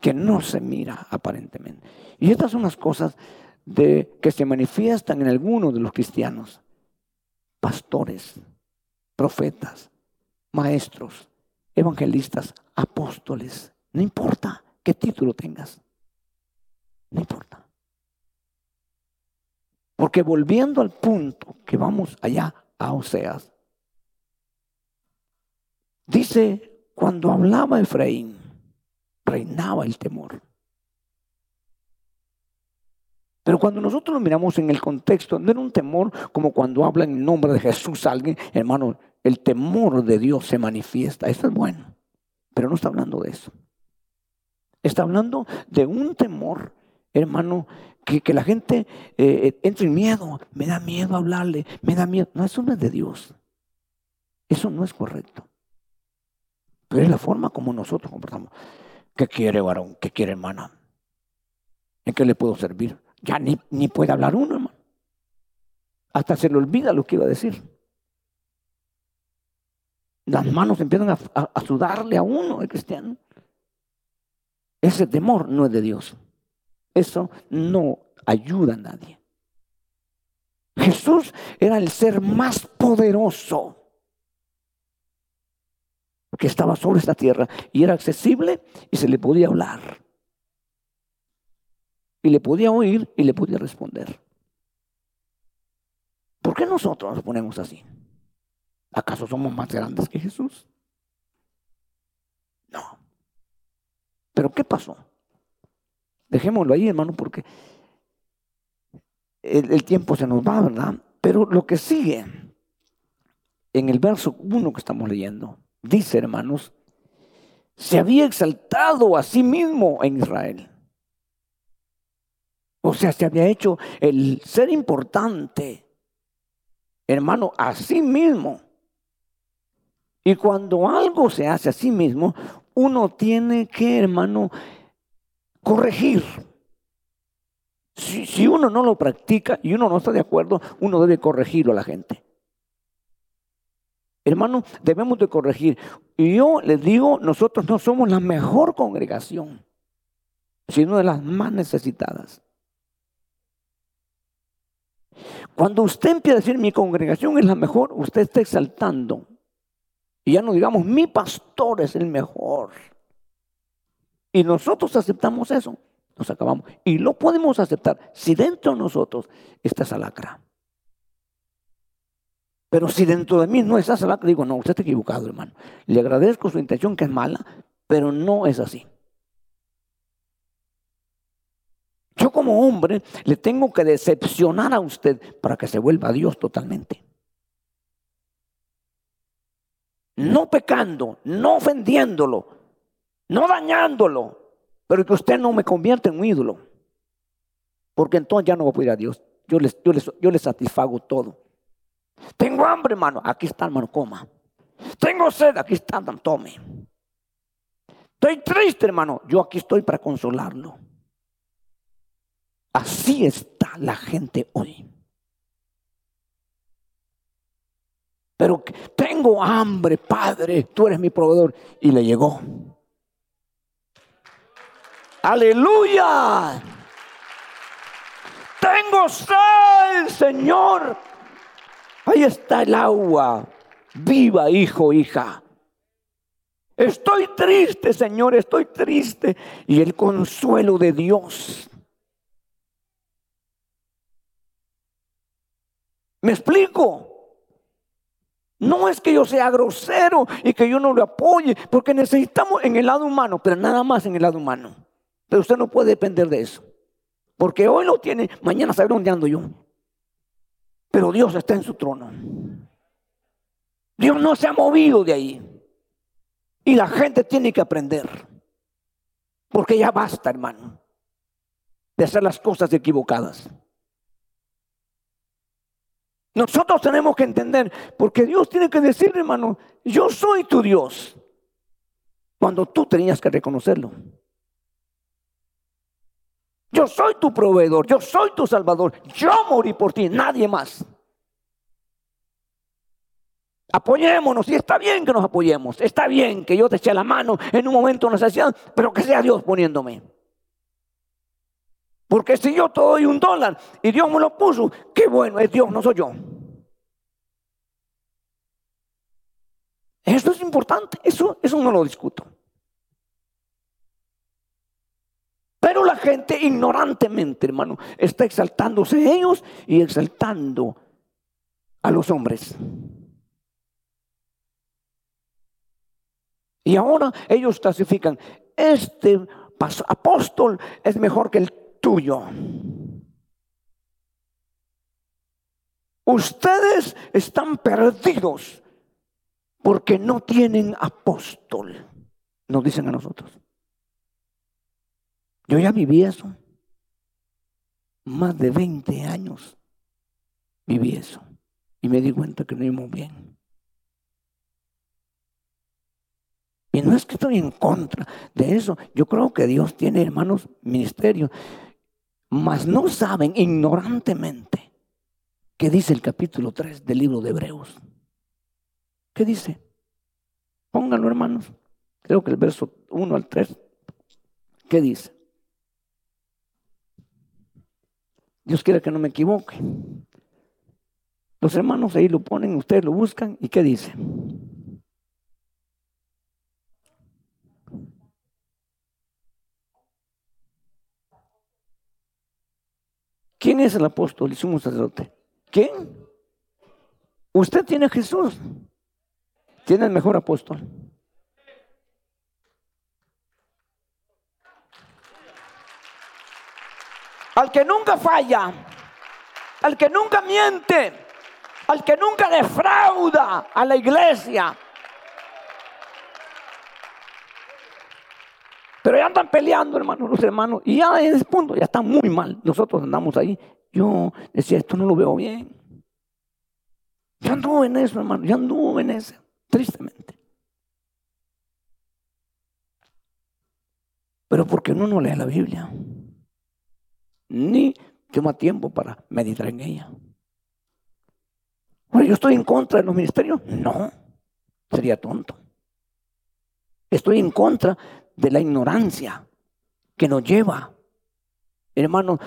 Que no se mira aparentemente. Y estas son las cosas de, que se manifiestan en algunos de los cristianos pastores, profetas, maestros, evangelistas, apóstoles. No importa qué título tengas. No importa. Porque volviendo al punto que vamos allá a Oseas, dice, cuando hablaba Efraín, reinaba el temor. Pero cuando nosotros lo miramos en el contexto, no era un temor como cuando habla en nombre de Jesús alguien, hermano, el temor de Dios se manifiesta. Eso es bueno, pero no está hablando de eso. Está hablando de un temor, hermano, que, la gente eh, eh, entre en miedo. Me da miedo hablarle, me da miedo. No, eso no es de Dios. Eso no es correcto. Pero es la forma como nosotros comportamos. ¿Qué quiere varón? ¿Qué quiere hermana? ¿En qué le puedo servir? ya ni, ni puede hablar uno, hermano. Hasta se le olvida lo que iba a decir. Las manos empiezan a, sudarle a uno, el cristiano. Ese temor no es de Dios. Eso no ayuda a nadie. Jesús era el ser más poderoso que estaba sobre esta tierra y era accesible y se le podía hablar. Y le podía oír y le podía responder. ¿Por qué nosotros nos ponemos así? ¿Acaso somos más grandes que Jesús? No. ¿Pero qué pasó? Dejémoslo ahí, hermano, porque el, tiempo se nos va, ¿verdad? Pero lo que sigue en el verso 1 que estamos leyendo, dice, hermanos, se había exaltado a sí mismo en Israel. O sea, se había hecho el ser importante, hermano, a sí mismo. Y cuando algo se hace a sí mismo, uno tiene que, hermano, corregir. Si, si, uno no lo practica y uno no está de acuerdo, uno debe corregirlo a la gente. Hermano, debemos de corregir. Y yo les digo, nosotros no somos la mejor congregación, sino de las más necesitadas. Cuando usted empieza a decir mi congregación es la mejor, usted está exaltando. Y ya no digamos mi pastor es el mejor. Y nosotros aceptamos eso, nos acabamos. Y lo podemos aceptar si dentro de nosotros está esa lacra. Pero si dentro de mí no está esa lacra, digo, no, usted está equivocado, hermano. Le agradezco su intención que es mala, pero no es así. Yo como hombre le tengo que decepcionar a usted para que se vuelva a Dios totalmente. No pecando, no ofendiéndolo, no dañándolo, pero que usted no me convierta en un ídolo. Porque entonces ya no voy a pedir a Dios. Yo les, yo, yo les satisfago todo. Tengo hambre, hermano. Aquí está, hermano, coma. Tengo sed, aquí está, tome. Estoy triste, hermano. Yo aquí estoy para consolarlo. Así está la gente hoy. Pero tengo hambre, Padre, tú eres mi proveedor. Y le llegó. Aleluya. Tengo sed, Señor. Ahí está el agua. Viva, hijo, hija. Estoy triste, Señor, estoy triste. Y el consuelo de Dios ¿Me explico? No es que yo sea grosero y que yo no lo apoye, porque necesitamos en el lado humano, pero nada más en el lado humano. Pero usted no puede depender de eso. Porque hoy lo tiene, mañana sabe dónde ando yo. Pero Dios está en su trono. Dios no se ha movido de ahí. Y la gente tiene que aprender. Porque ya basta, hermano, de hacer las cosas equivocadas. Nosotros tenemos que entender, porque Dios tiene que decir, hermano, yo soy tu Dios, cuando tú tenías que reconocerlo. Yo soy tu proveedor, yo soy tu salvador, yo morí por ti, nadie más. Apoyémonos, y está bien que nos apoyemos, está bien que yo te eche la mano en un momento de necesidad, pero que sea Dios poniéndome. Porque si yo te doy un dólar y Dios me lo puso, qué bueno, es Dios, no soy yo. Esto es importante, eso, eso no lo discuto. Pero la gente ignorantemente, hermano, está exaltándose ellos y exaltando a los hombres. Y ahora ellos clasifican, este apóstol es mejor que el tuyo. Ustedes están perdidos porque no tienen apóstol, nos dicen a nosotros. Yo ya viví eso. Más de 20 años viví eso. Y me di cuenta que no íbamos bien. Y no es que estoy en contra de eso. Yo creo que Dios tiene, hermanos, ministerio mas no saben ignorantemente qué dice el capítulo 3 del libro de Hebreos. ¿Qué dice? Pónganlo, hermanos. Creo que el verso 1 al 3. ¿Qué dice? Dios quiere que no me equivoque. Los hermanos ahí lo ponen, ustedes lo buscan. ¿Y qué dice? ¿Quién es el apóstol y sumo sacerdote? ¿Quién? Usted tiene a Jesús. Tiene el mejor apóstol. al que nunca falla, al que nunca miente, al que nunca defrauda a la iglesia. Pero ya andan peleando, hermano, los hermanos. Y ya en ese punto ya está muy mal. Nosotros andamos ahí. Yo decía, esto no lo veo bien. Ya anduve en eso, hermano. Ya anduve en eso, tristemente. Pero porque uno no lee la Biblia ni toma tiempo para meditar en ella. Bueno, yo estoy en contra de los ministerios. No, sería tonto. Estoy en contra de la ignorancia que nos lleva, hermano,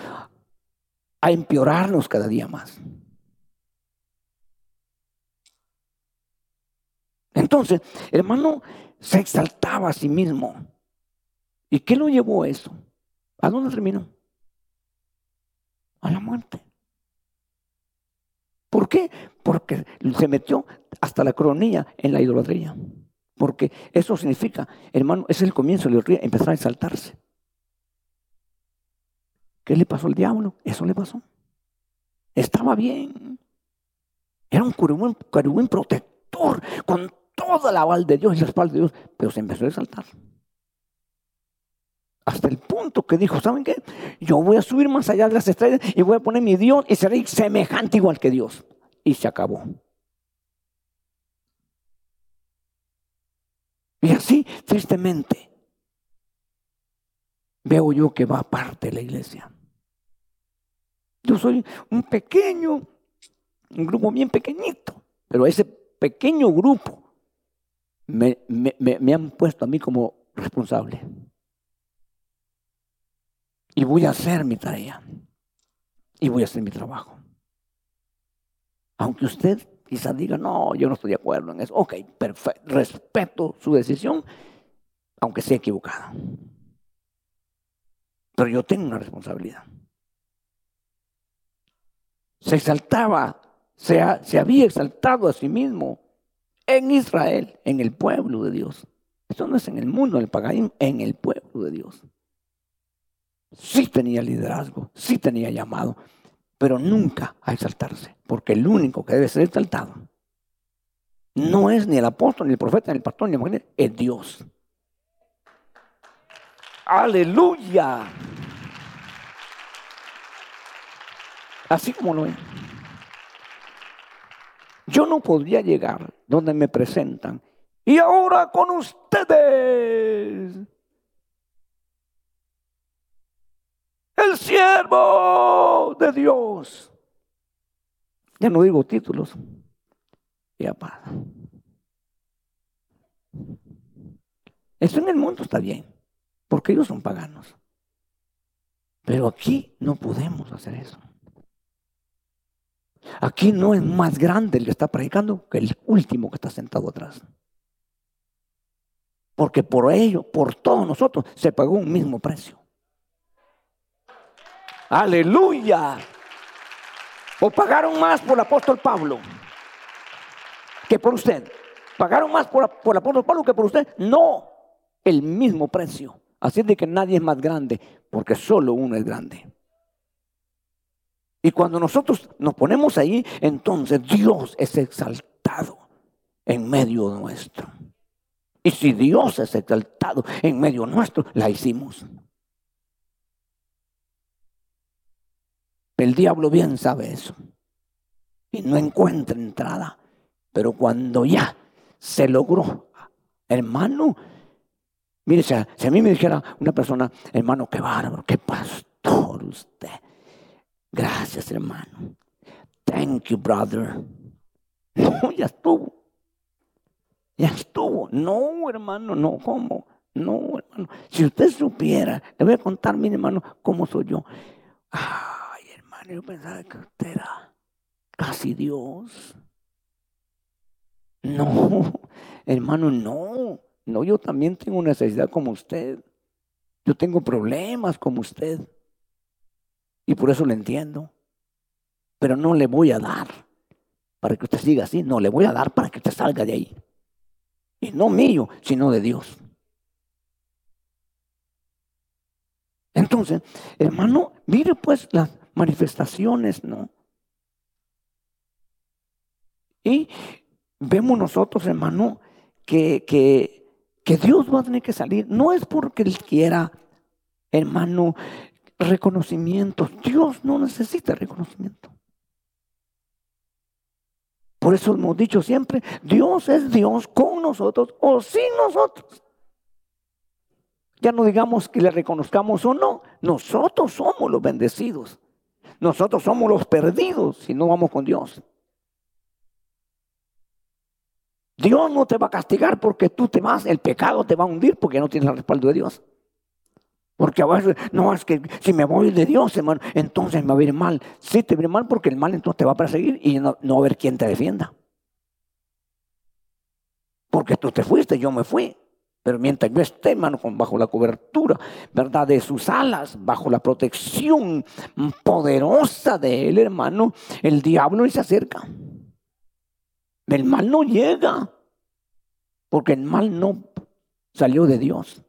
a empeorarnos cada día más. Entonces, hermano, se exaltaba a sí mismo. ¿Y qué lo llevó a eso? ¿A dónde terminó? A la muerte. ¿Por qué? Porque se metió hasta la coronilla en la idolatría. Porque eso significa, hermano, es el comienzo de la idolatría, empezar a exaltarse. ¿Qué le pasó al diablo? Eso le pasó. Estaba bien. Era un querubín, protector con toda la aval de Dios y la espalda de Dios, pero se empezó a exaltar. Hasta el punto que dijo, ¿saben qué? Yo voy a subir más allá de las estrellas y voy a poner mi Dios y seré semejante igual que Dios. Y se acabó. Y así, tristemente, veo yo que va aparte la iglesia. Yo soy un pequeño, un grupo bien pequeñito, pero ese pequeño grupo me, me han puesto a mí como responsable. Y voy a hacer mi tarea. Y voy a hacer mi trabajo. Aunque usted quizás diga, no, yo no estoy de acuerdo en eso. Ok, perfecto. Respeto su decisión, aunque sea equivocada. Pero yo tengo una responsabilidad. Se exaltaba, se, se había exaltado a sí mismo en Israel, en el pueblo de Dios. Eso no es en el mundo, en el paganismo, en el pueblo de Dios sí tenía liderazgo, sí tenía llamado, pero nunca a exaltarse, porque el único que debe ser exaltado no es ni el apóstol, ni el profeta, ni el pastor, ni el mujer, es Dios. Aleluya. Así como lo es. Yo no podría llegar donde me presentan. Y ahora con ustedes el siervo de Dios. Ya no digo títulos. Y apaga. Eso en el mundo está bien, porque ellos son paganos. Pero aquí no podemos hacer eso. Aquí no es más grande el que está predicando que el último que está sentado atrás. Porque por ello, por todos nosotros, se pagó un mismo precio. Aleluya. O pagaron más por el apóstol Pablo que por usted. ¿Pagaron más por, por el apóstol Pablo que por usted? No, el mismo precio. Así de que nadie es más grande, porque solo uno es grande. Y cuando nosotros nos ponemos ahí, entonces Dios es exaltado en medio nuestro. Y si Dios es exaltado en medio nuestro, la hicimos. El diablo bien sabe eso. Y no encuentra entrada. Pero cuando ya se logró, hermano, mire, si a, mí me dijera una persona, hermano, qué bárbaro, qué pastor usted. Gracias, hermano. Thank you, brother. No, ya estuvo. Ya estuvo. No, hermano, no, ¿cómo? No, hermano. Si usted supiera, le voy a contar, mi hermano, cómo soy yo. Ah, yo pensaba que usted era casi Dios. No, hermano, no. No, yo también tengo necesidad como usted. Yo tengo problemas como usted. Y por eso le entiendo. Pero no le voy a dar para que usted siga así. No, le voy a dar para que usted salga de ahí. Y no mío, sino de Dios. Entonces, hermano, mire pues las manifestaciones, ¿no? Y vemos nosotros, hermano, que, que, que Dios va a tener que salir. No es porque Él quiera, hermano, reconocimiento. Dios no necesita reconocimiento. Por eso hemos dicho siempre, Dios es Dios con nosotros o sin nosotros. Ya no digamos que le reconozcamos o no, nosotros somos los bendecidos. Nosotros somos los perdidos si no vamos con Dios. Dios no te va a castigar porque tú te vas, el pecado te va a hundir porque no tienes el respaldo de Dios. Porque a veces, no, es que si me voy de Dios, hermano, entonces me va a ir mal. Sí, te va a ir mal porque el mal entonces te va a perseguir y no, no va a haber quien te defienda. Porque tú te fuiste, yo me fui. Pero mientras yo esté, hermano, bajo la cobertura, ¿verdad? De sus alas, bajo la protección poderosa de él, hermano, el diablo se acerca. El mal no llega, porque el mal no salió de Dios,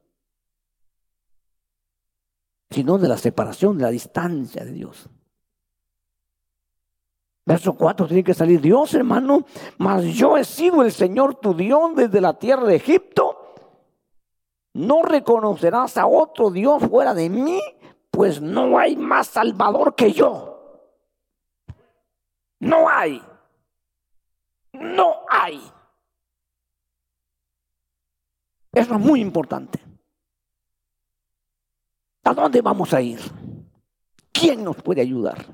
sino de la separación, de la distancia de Dios. Verso 4 tiene que salir Dios, hermano, mas yo he sido el Señor tu Dios desde la tierra de Egipto no reconocerás a otro Dios fuera de mí, pues no hay más salvador que yo. No hay. No hay. Eso es muy importante. ¿A dónde vamos a ir? ¿Quién nos puede ayudar?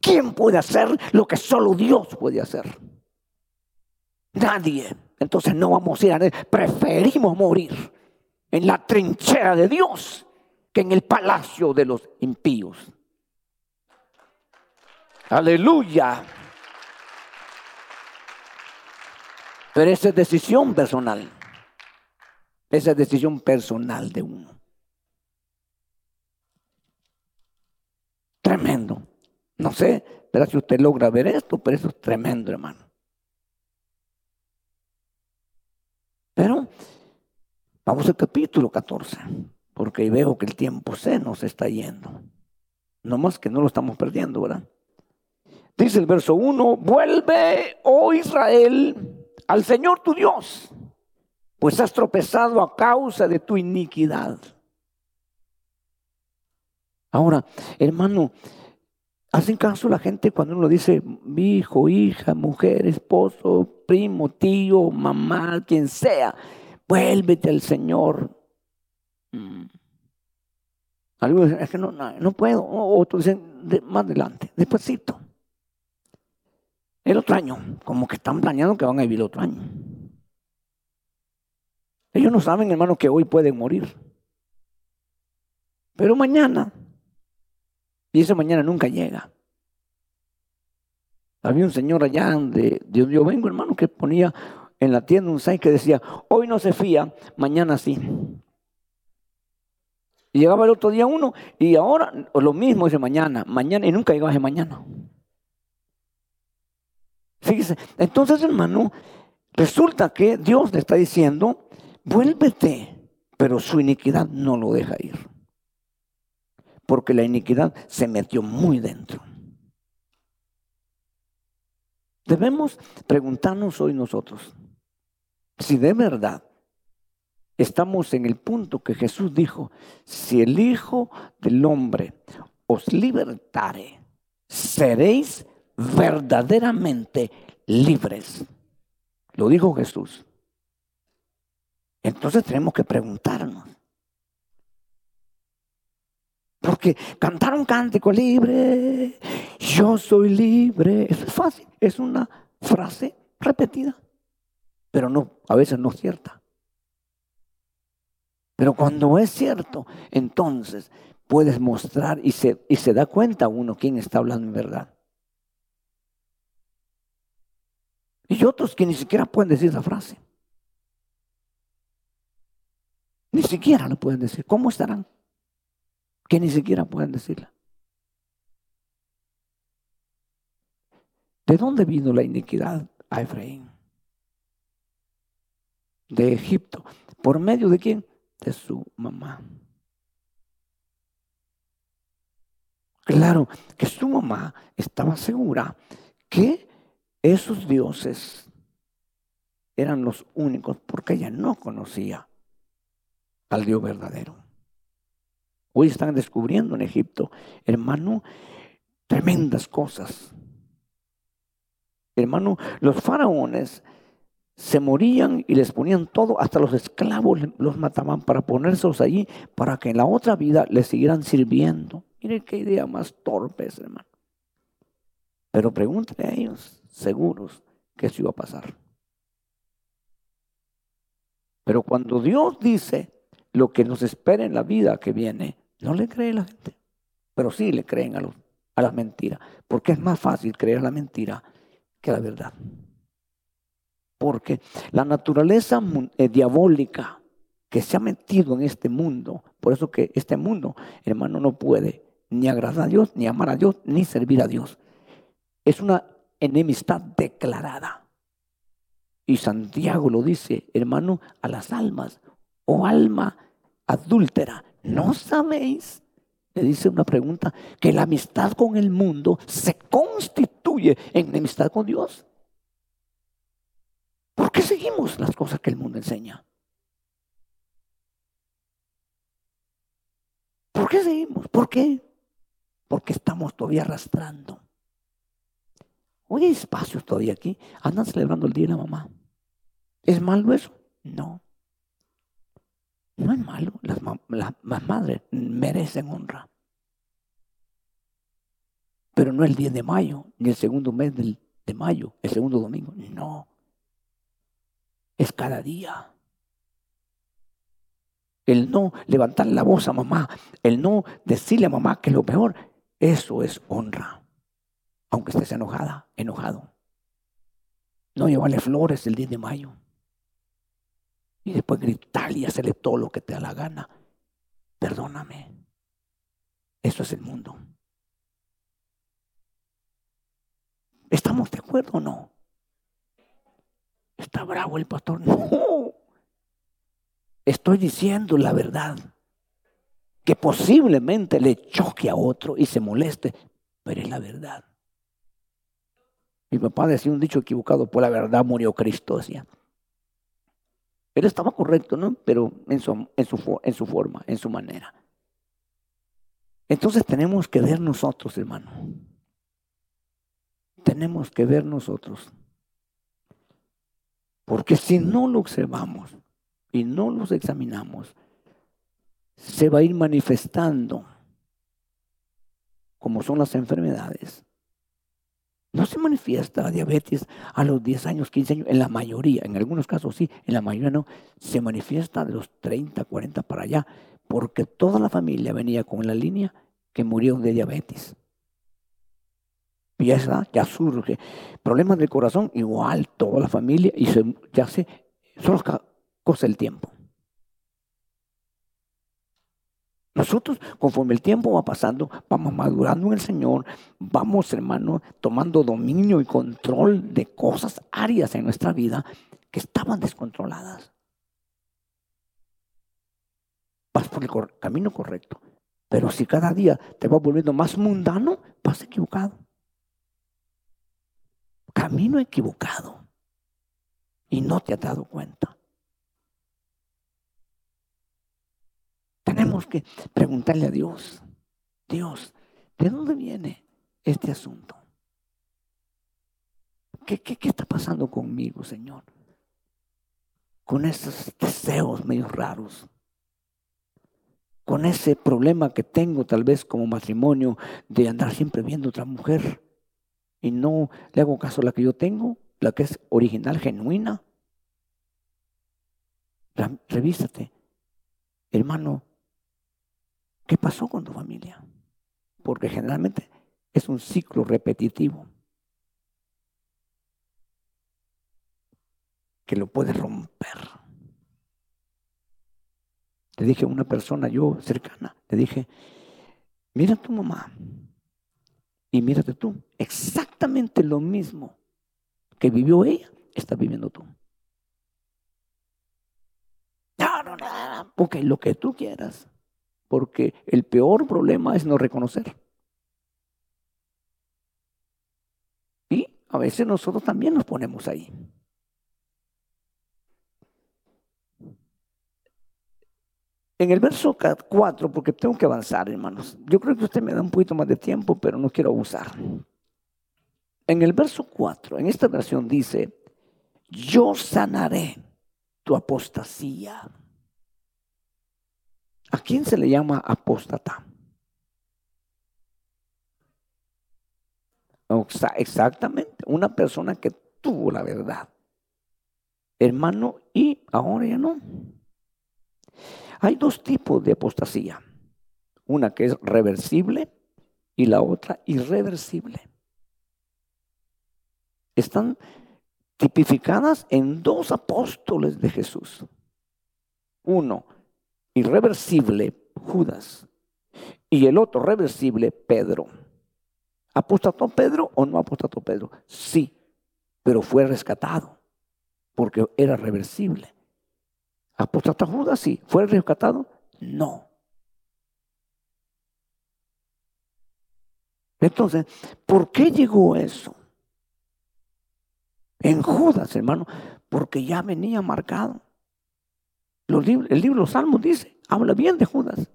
¿Quién puede hacer lo que solo Dios puede hacer? Nadie. Entonces no vamos a ir a. Preferimos morir en la trinchera de Dios que en el palacio de los impíos. Aleluya. Pero esa es decisión personal. Esa es decisión personal de uno. Tremendo. No sé, pero si usted logra ver esto, pero eso es tremendo, hermano. Pero vamos al capítulo 14, porque veo que el tiempo se nos está yendo. No más que no lo estamos perdiendo, ¿verdad? Dice el verso 1, vuelve, oh Israel, al Señor tu Dios, pues has tropezado a causa de tu iniquidad. Ahora, hermano, hacen caso la gente cuando uno dice hijo, hija, mujer, esposo, primo, tío, mamá, quien sea, vuélvete al Señor. Mm. Algunos dicen, es que no, no, puedo. Otros dicen, más adelante, despuésito. El otro año, como que están planeando que van a vivir el otro año. Ellos no saben, hermano, que hoy pueden morir. Pero mañana, y ese mañana nunca llega. Había un señor allá de, donde yo vengo, hermano, que ponía en la tienda un sign que decía, hoy no se fía, mañana sí. Y llegaba el otro día uno y ahora lo mismo dice mañana, mañana y nunca llegaba ese mañana. Fíjese, entonces hermano, resulta que Dios le está diciendo, vuélvete, pero su iniquidad no lo deja ir. Porque la iniquidad se metió muy dentro. Debemos preguntarnos hoy nosotros si de verdad estamos en el punto que Jesús dijo, si el Hijo del Hombre os libertare, seréis verdaderamente libres. Lo dijo Jesús. Entonces tenemos que preguntarnos. Porque cantar un cántico libre, yo soy libre, es fácil, es una frase repetida, pero no, a veces no es cierta. Pero cuando es cierto, entonces puedes mostrar y se, y se da cuenta uno quién está hablando en verdad. Y otros que ni siquiera pueden decir esa frase. Ni siquiera lo pueden decir. ¿Cómo estarán? Que ni siquiera pueden decirla. ¿De dónde vino la iniquidad a Efraín? De Egipto. ¿Por medio de quién? De su mamá. Claro que su mamá estaba segura que esos dioses eran los únicos porque ella no conocía al Dios verdadero. Hoy están descubriendo en Egipto, hermano, tremendas cosas. Hermano, los faraones se morían y les ponían todo, hasta los esclavos los mataban para ponérselos allí, para que en la otra vida les siguieran sirviendo. Miren qué idea más torpe, hermano. Pero pregúntale a ellos, seguros, que eso iba a pasar. Pero cuando Dios dice lo que nos espera en la vida que viene, no le cree la gente. Pero sí le creen a, los, a las mentiras. Porque es más fácil creer la mentira que la verdad. Porque la naturaleza eh, diabólica que se ha metido en este mundo, por eso que este mundo, hermano, no puede ni agradar a Dios, ni amar a Dios, ni servir a Dios. Es una enemistad declarada. Y Santiago lo dice, hermano, a las almas, o alma adúltera, ¿no sabéis? Le dice una pregunta, que la amistad con el mundo se constituye en enemistad con Dios. ¿Por qué seguimos las cosas que el mundo enseña? ¿Por qué seguimos? ¿Por qué? Porque estamos todavía arrastrando. Hoy hay espacios todavía aquí. Andan celebrando el día de la mamá. ¿Es malo eso? No. No es malo. Las, madres merecen honra. Pero no el 10 de mayo, ni el segundo mes de mayo, el segundo domingo. No. Es cada día. El no levantar la voz a mamá, el no decirle a mamá que lo peor, eso es honra. Aunque estés enojada, enojado. No llevarle flores el 10 de mayo y después gritarle y hacerle todo lo que te da la gana. Perdóname. Eso es el mundo. ¿Estamos de acuerdo o no? ¿Está bravo el pastor? No. Estoy diciendo la verdad. Que posiblemente le choque a otro y se moleste, pero es la verdad. Mi papá decía un dicho equivocado, por la verdad murió Cristo, decía. Él estaba correcto, ¿no? Pero en su, en su, en su forma, en su manera. Entonces tenemos que ver nosotros, hermano. Tenemos que ver nosotros. Porque si no lo observamos y no los examinamos, se va a ir manifestando como son las enfermedades. No se manifiesta la diabetes a los 10 años, 15 años, en la mayoría, en algunos casos sí, en la mayoría no, se manifiesta de los 30, 40 para allá, porque toda la familia venía con la línea que murió de diabetes. Y ya, surge. Problemas del corazón, igual, toda la familia, y ya se, son cosas del tiempo. Nosotros, conforme el tiempo va pasando, vamos madurando en el Señor, vamos, hermano, tomando dominio y control de cosas, áreas en nuestra vida que estaban descontroladas. Vas por el camino correcto. Pero si cada día te vas volviendo más mundano, vas equivocado. Camino equivocado. Y no te has dado cuenta. Tenemos que preguntarle a Dios, Dios, ¿de dónde viene este asunto? ¿Qué, qué, está pasando conmigo, Señor? Con esos deseos medio raros. Con ese problema que tengo tal vez como matrimonio de andar siempre viendo otra mujer y no le hago caso a la que yo tengo, la que es original, genuina. Revísate. Hermano, ¿Qué pasó con tu familia? Porque generalmente es un ciclo repetitivo que lo puede romper. Le dije a una persona, yo cercana, le dije, mira tu mamá y mírate tú. Exactamente lo mismo que vivió ella, está viviendo tú. No, no, no, porque lo que tú quieras porque el peor problema es no reconocer. Y a veces nosotros también nos ponemos ahí. En el verso 4, porque tengo que avanzar, hermanos. Yo creo que usted me da un poquito más de tiempo, pero no quiero abusar. En el verso 4, en esta versión dice, yo sanaré tu apostasía. ¿A quién se le llama apóstata? Exactamente, una persona que tuvo la verdad. Hermano, y ahora ya no. Hay dos tipos de apostasía. Una que es reversible y la otra irreversible. Están tipificadas en dos apóstoles de Jesús. Uno, irreversible, Judas. Y el otro, reversible, Pedro. ¿Apostató Pedro o no apostató Pedro? Sí, pero fue rescatado porque era reversible. ¿Apostató Judas? Sí. ¿Fue rescatado? No. Entonces, ¿por qué llegó eso? En Judas, hermano, porque ya venía marcado. el libro de los Salmos dice, habla bien de Judas.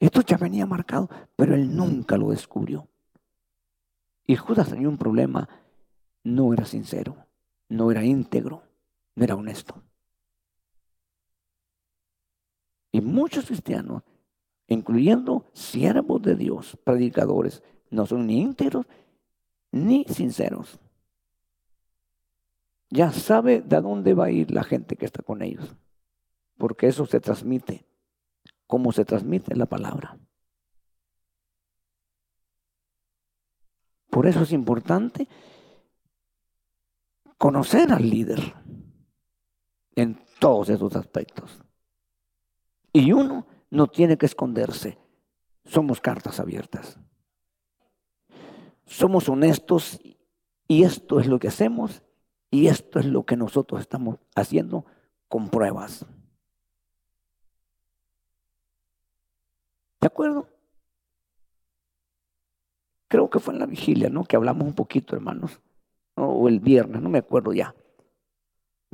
Esto ya venía marcado, pero él nunca lo descubrió. Y Judas tenía un problema, no era sincero, no era íntegro, no era honesto. Y muchos cristianos, incluyendo siervos de Dios, predicadores, no son ni íntegros ni sinceros. Ya sabe de dónde va a ir la gente que está con ellos, porque eso se transmite cómo se transmite la palabra. Por eso es importante conocer al líder en todos esos aspectos. Y uno no tiene que esconderse. Somos cartas abiertas. Somos honestos y esto es lo que hacemos y esto es lo que nosotros estamos haciendo con pruebas. ¿De acuerdo? Creo que fue en la vigilia, ¿no? Que hablamos un poquito, hermanos. O el viernes, no me acuerdo ya.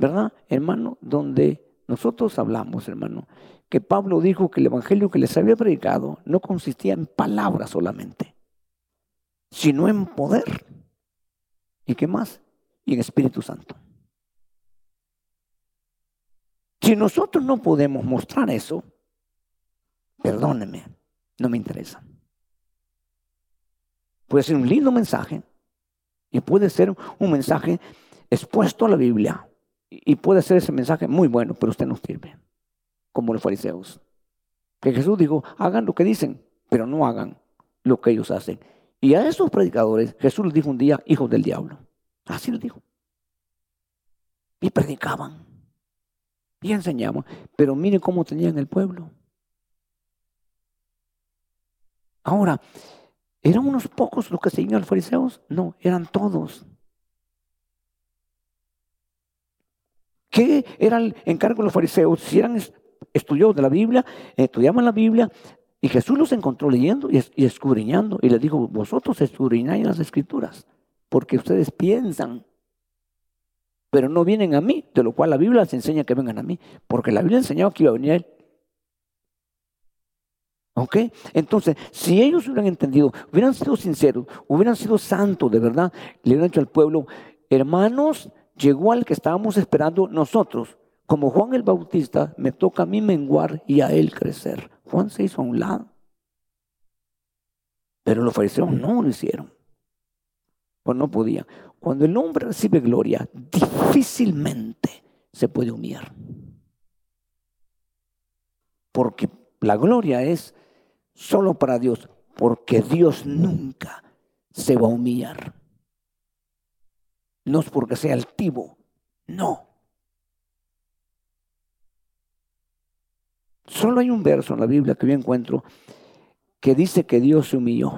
¿Verdad, hermano? Donde nosotros hablamos, hermano, que Pablo dijo que el evangelio que les había predicado no consistía en palabras solamente, sino en poder. ¿Y qué más? Y en Espíritu Santo. Si nosotros no podemos mostrar eso, perdóneme, no me interesa. Puede ser un lindo mensaje y puede ser un mensaje expuesto a la Biblia y puede ser ese mensaje muy bueno, pero usted no sirve, como los fariseos. Que Jesús dijo, hagan lo que dicen, pero no hagan lo que ellos hacen. Y a esos predicadores Jesús les dijo un día, hijos del diablo. Así les dijo. Y predicaban. Y enseñaban. Pero miren cómo tenían el pueblo. Ahora, ¿eran unos pocos los que seguían a los fariseos? No, eran todos. ¿Qué era el encargo de los fariseos? Si eran estudiados de la Biblia, estudiaban la Biblia, y Jesús los encontró leyendo y, escudriñando, y les dijo, vosotros escudriñáis las escrituras, porque ustedes piensan, pero no vienen a mí, de lo cual la Biblia les enseña que vengan a mí, porque la Biblia enseñaba que iba a venir Él. ¿Ok? Entonces, si ellos hubieran entendido, hubieran sido sinceros, hubieran sido santos de verdad, le hubieran dicho al pueblo, hermanos, llegó al que estábamos esperando nosotros. Como Juan el Bautista, me toca a mí menguar y a él crecer. Juan se hizo a un lado. Pero los fariseos no lo hicieron. Pues no podían. Cuando el hombre recibe gloria, difícilmente se puede humillar. Porque la gloria es solo para Dios, porque Dios nunca se va a humillar. No es porque sea altivo, no. Solo hay un verso en la Biblia que yo encuentro que dice que Dios se humilló.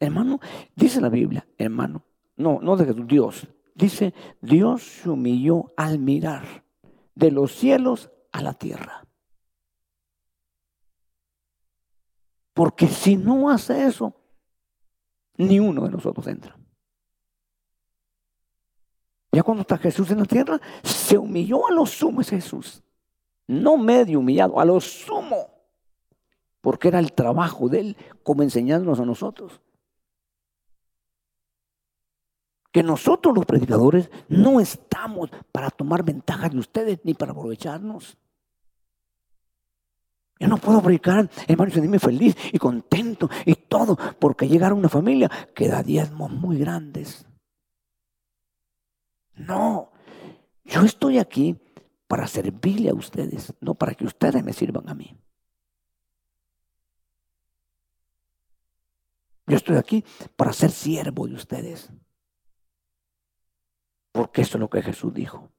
Hermano, dice la Biblia, hermano, no, no de Jesús, Dios. Dice, Dios se humilló al mirar de los cielos a la tierra. Porque si no hace eso, ni uno de nosotros entra. Ya cuando está Jesús en la tierra, se humilló a lo sumo ese Jesús. No medio humillado, a lo sumo. Porque era el trabajo de él como enseñándonos a nosotros. que nosotros los predicadores no estamos para tomar ventaja de ustedes ni para aprovecharnos. Yo no puedo predicar, hermano, y sentirme feliz y contento y todo, porque llegar a una familia que da diezmos muy grandes. No, yo estoy aquí para servirle a ustedes, no para que ustedes me sirvan a mí. Yo estoy aquí para ser siervo de ustedes. Porque eso es lo que Jesús dijo.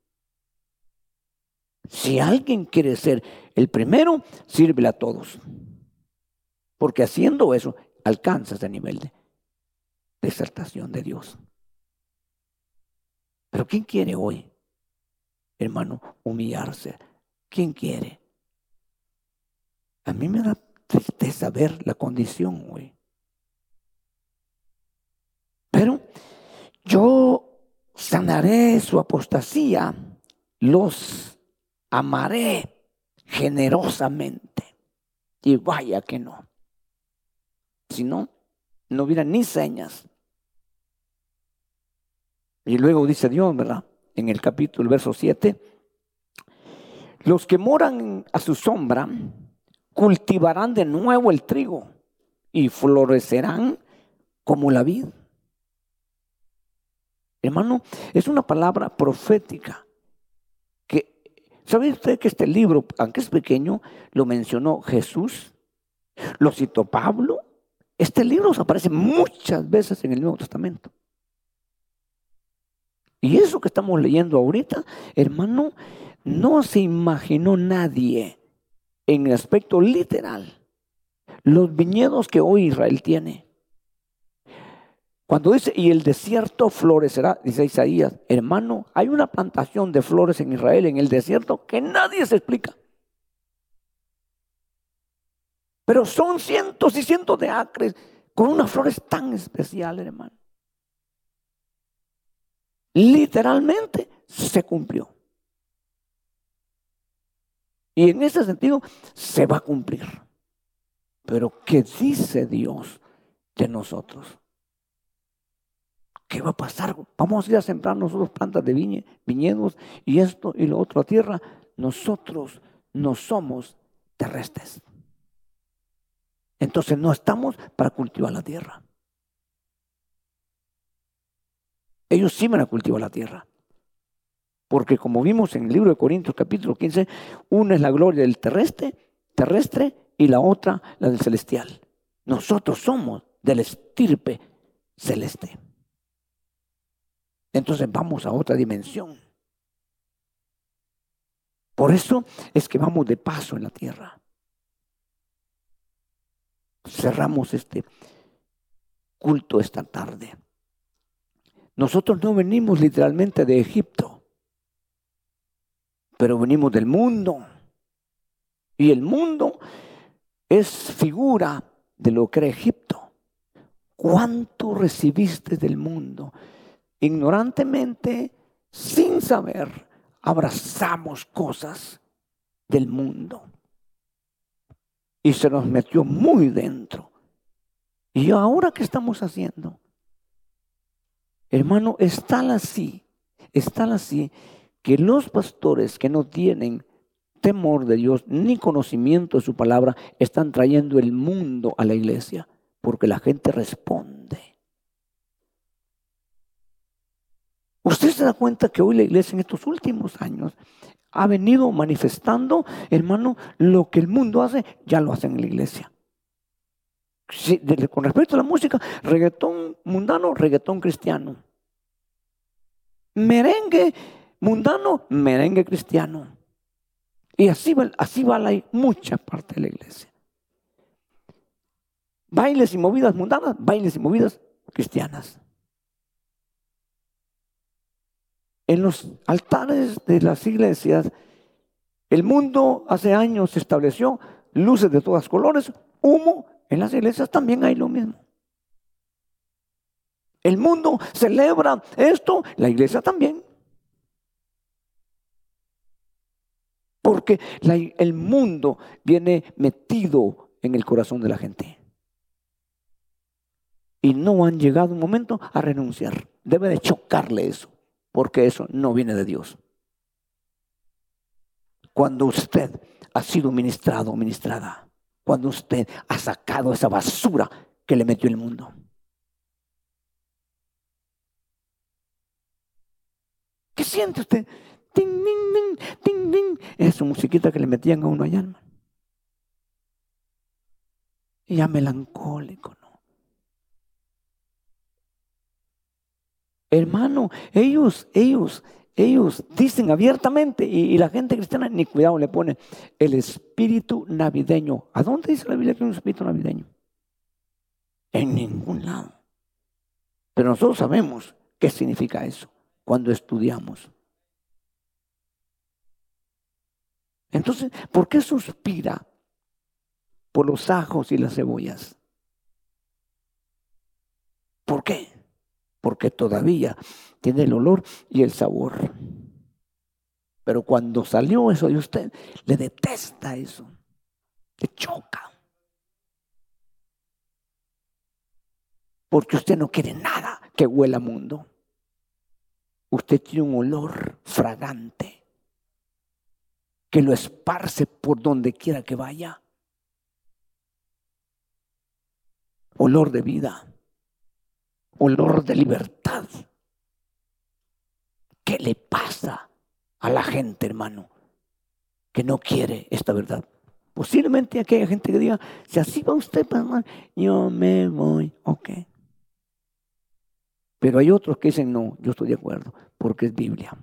Si alguien quiere ser el primero, sírvele a todos. Porque haciendo eso, alcanza ese nivel de exaltación de Dios. Pero ¿quién quiere hoy, hermano, humillarse? ¿Quién quiere? A mí me da tristeza ver la condición hoy. Pero yo sanaré su apostasía, los amaré generosamente. Y vaya que no. Si no, no hubiera ni señas. Y luego dice Dios, ¿verdad? En el capítulo, verso 7, los que moran a su sombra cultivarán de nuevo el trigo y florecerán como la vid. Hermano, es una palabra profética. ¿Sabe usted que este libro, aunque es pequeño, lo mencionó Jesús? Lo citó Pablo. Este libro aparece muchas veces en el Nuevo Testamento. Y eso que estamos leyendo ahorita, hermano, no se imaginó nadie en el aspecto literal los viñedos que hoy Israel tiene. Cuando dice, y el desierto florecerá, dice Isaías, hermano, hay una plantación de flores en Israel, en el desierto, que nadie se explica. Pero son cientos y cientos de acres con unas flores tan especiales, hermano. Literalmente se cumplió. Y en ese sentido se va a cumplir. Pero ¿qué dice Dios de nosotros? ¿Qué va a pasar? Vamos a ir a sembrar nosotros plantas de viñe, viñedos y esto y lo otro tierra. Nosotros no somos terrestres. Entonces no estamos para cultivar la tierra. Ellos sí van a cultivar la tierra. Porque como vimos en el libro de Corintios capítulo 15, una es la gloria del terrestre, terrestre y la otra la del celestial. Nosotros somos del estirpe celeste. Entonces vamos a otra dimensión. Por eso es que vamos de paso en la tierra. Cerramos este culto esta tarde. Nosotros no venimos literalmente de Egipto, pero venimos del mundo. Y el mundo es figura de lo que era Egipto. ¿Cuánto recibiste del mundo? Ignorantemente, sin saber, abrazamos cosas del mundo. Y se nos metió muy dentro. ¿Y ahora qué estamos haciendo? Hermano, está así, está así que los pastores que no tienen temor de Dios ni conocimiento de su palabra están trayendo el mundo a la iglesia porque la gente responde. Usted se da cuenta que hoy la iglesia en estos últimos años ha venido manifestando, hermano, lo que el mundo hace, ya lo hacen en la iglesia. con respecto a la música, reggaetón mundano, reggaetón cristiano. Merengue mundano, merengue cristiano. Y así va, así va la, mucha parte de la iglesia. Bailes y movidas mundanas, bailes y movidas cristianas. En los altares de las iglesias, el mundo hace años se estableció luces de todos colores, humo, en las iglesias también hay lo mismo. El mundo celebra esto, la iglesia también. Porque el mundo viene metido en el corazón de la gente. y no han llegado un momento a renunciar. Debe de chocarle eso, porque eso no viene de Dios. Cuando usted ha sido ministrado o ministrada, cuando usted ha sacado esa basura que le metió el mundo. ¿Qué siente usted? Ting, ding, ding, ding, Esa musiquita que le metían a uno allá. Y ya melancólico, ¿no? Hermano, ellos, ellos, ellos dicen abiertamente, y, la gente cristiana ni cuidado le pone, el espíritu navideño. ¿A dónde dice la Biblia que hay un espíritu navideño? En ningún lado. Pero nosotros sabemos qué significa eso cuando estudiamos. Entonces, ¿por qué suspira por los ajos y las cebollas? ¿Por qué? Porque todavía tiene el olor y el sabor. Pero cuando salió eso de usted, le detesta eso. Le choca. Porque usted no quiere nada que huela mundo. Usted tiene un olor fragante que lo esparce por donde quiera que vaya. Olor de vida, olor de libertad. ¿Qué le pasa a la gente, hermano, que no quiere esta verdad? Posiblemente aquella gente que diga, si así va usted, hermano, yo me voy, ok. Pero hay otros que dicen, no, yo estoy de acuerdo, porque es Biblia.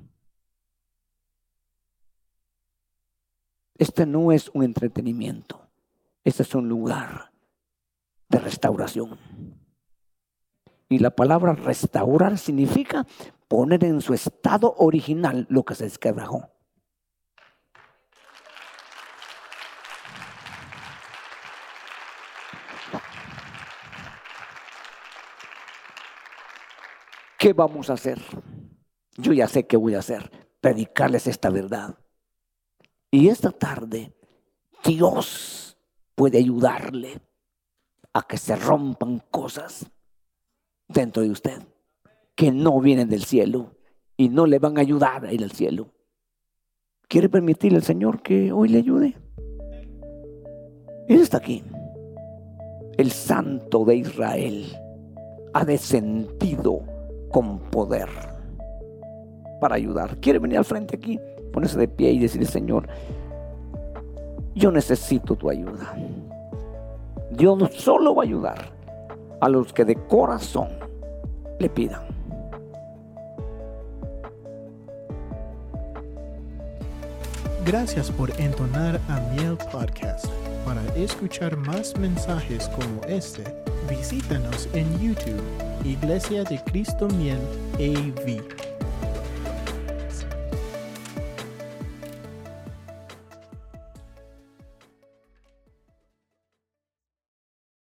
Este no es un entretenimiento, este es un lugar de restauración. Y la palabra restaurar significa poner en su estado original lo que se desquebrajó. ¿Qué vamos a hacer? Yo ya sé qué voy a hacer, predicarles esta verdad. Y esta tarde Dios puede ayudarle a que se rompan cosas dentro de usted que no vienen del cielo y no le van a ayudar a ir al cielo. ¿Quiere permitirle al Señor que hoy le ayude? Él está aquí. El Santo de Israel ha descendido con poder para ayudar. ¿Quiere venir al frente aquí? Ponerse de pie y decirle, Señor, yo necesito tu ayuda. Dios solo va a ayudar a los que de corazón le pidan. Gracias por entonar a Miel Podcast. Para escuchar más mensajes como este, visítanos en YouTube, Iglesia de Cristo Miel AV.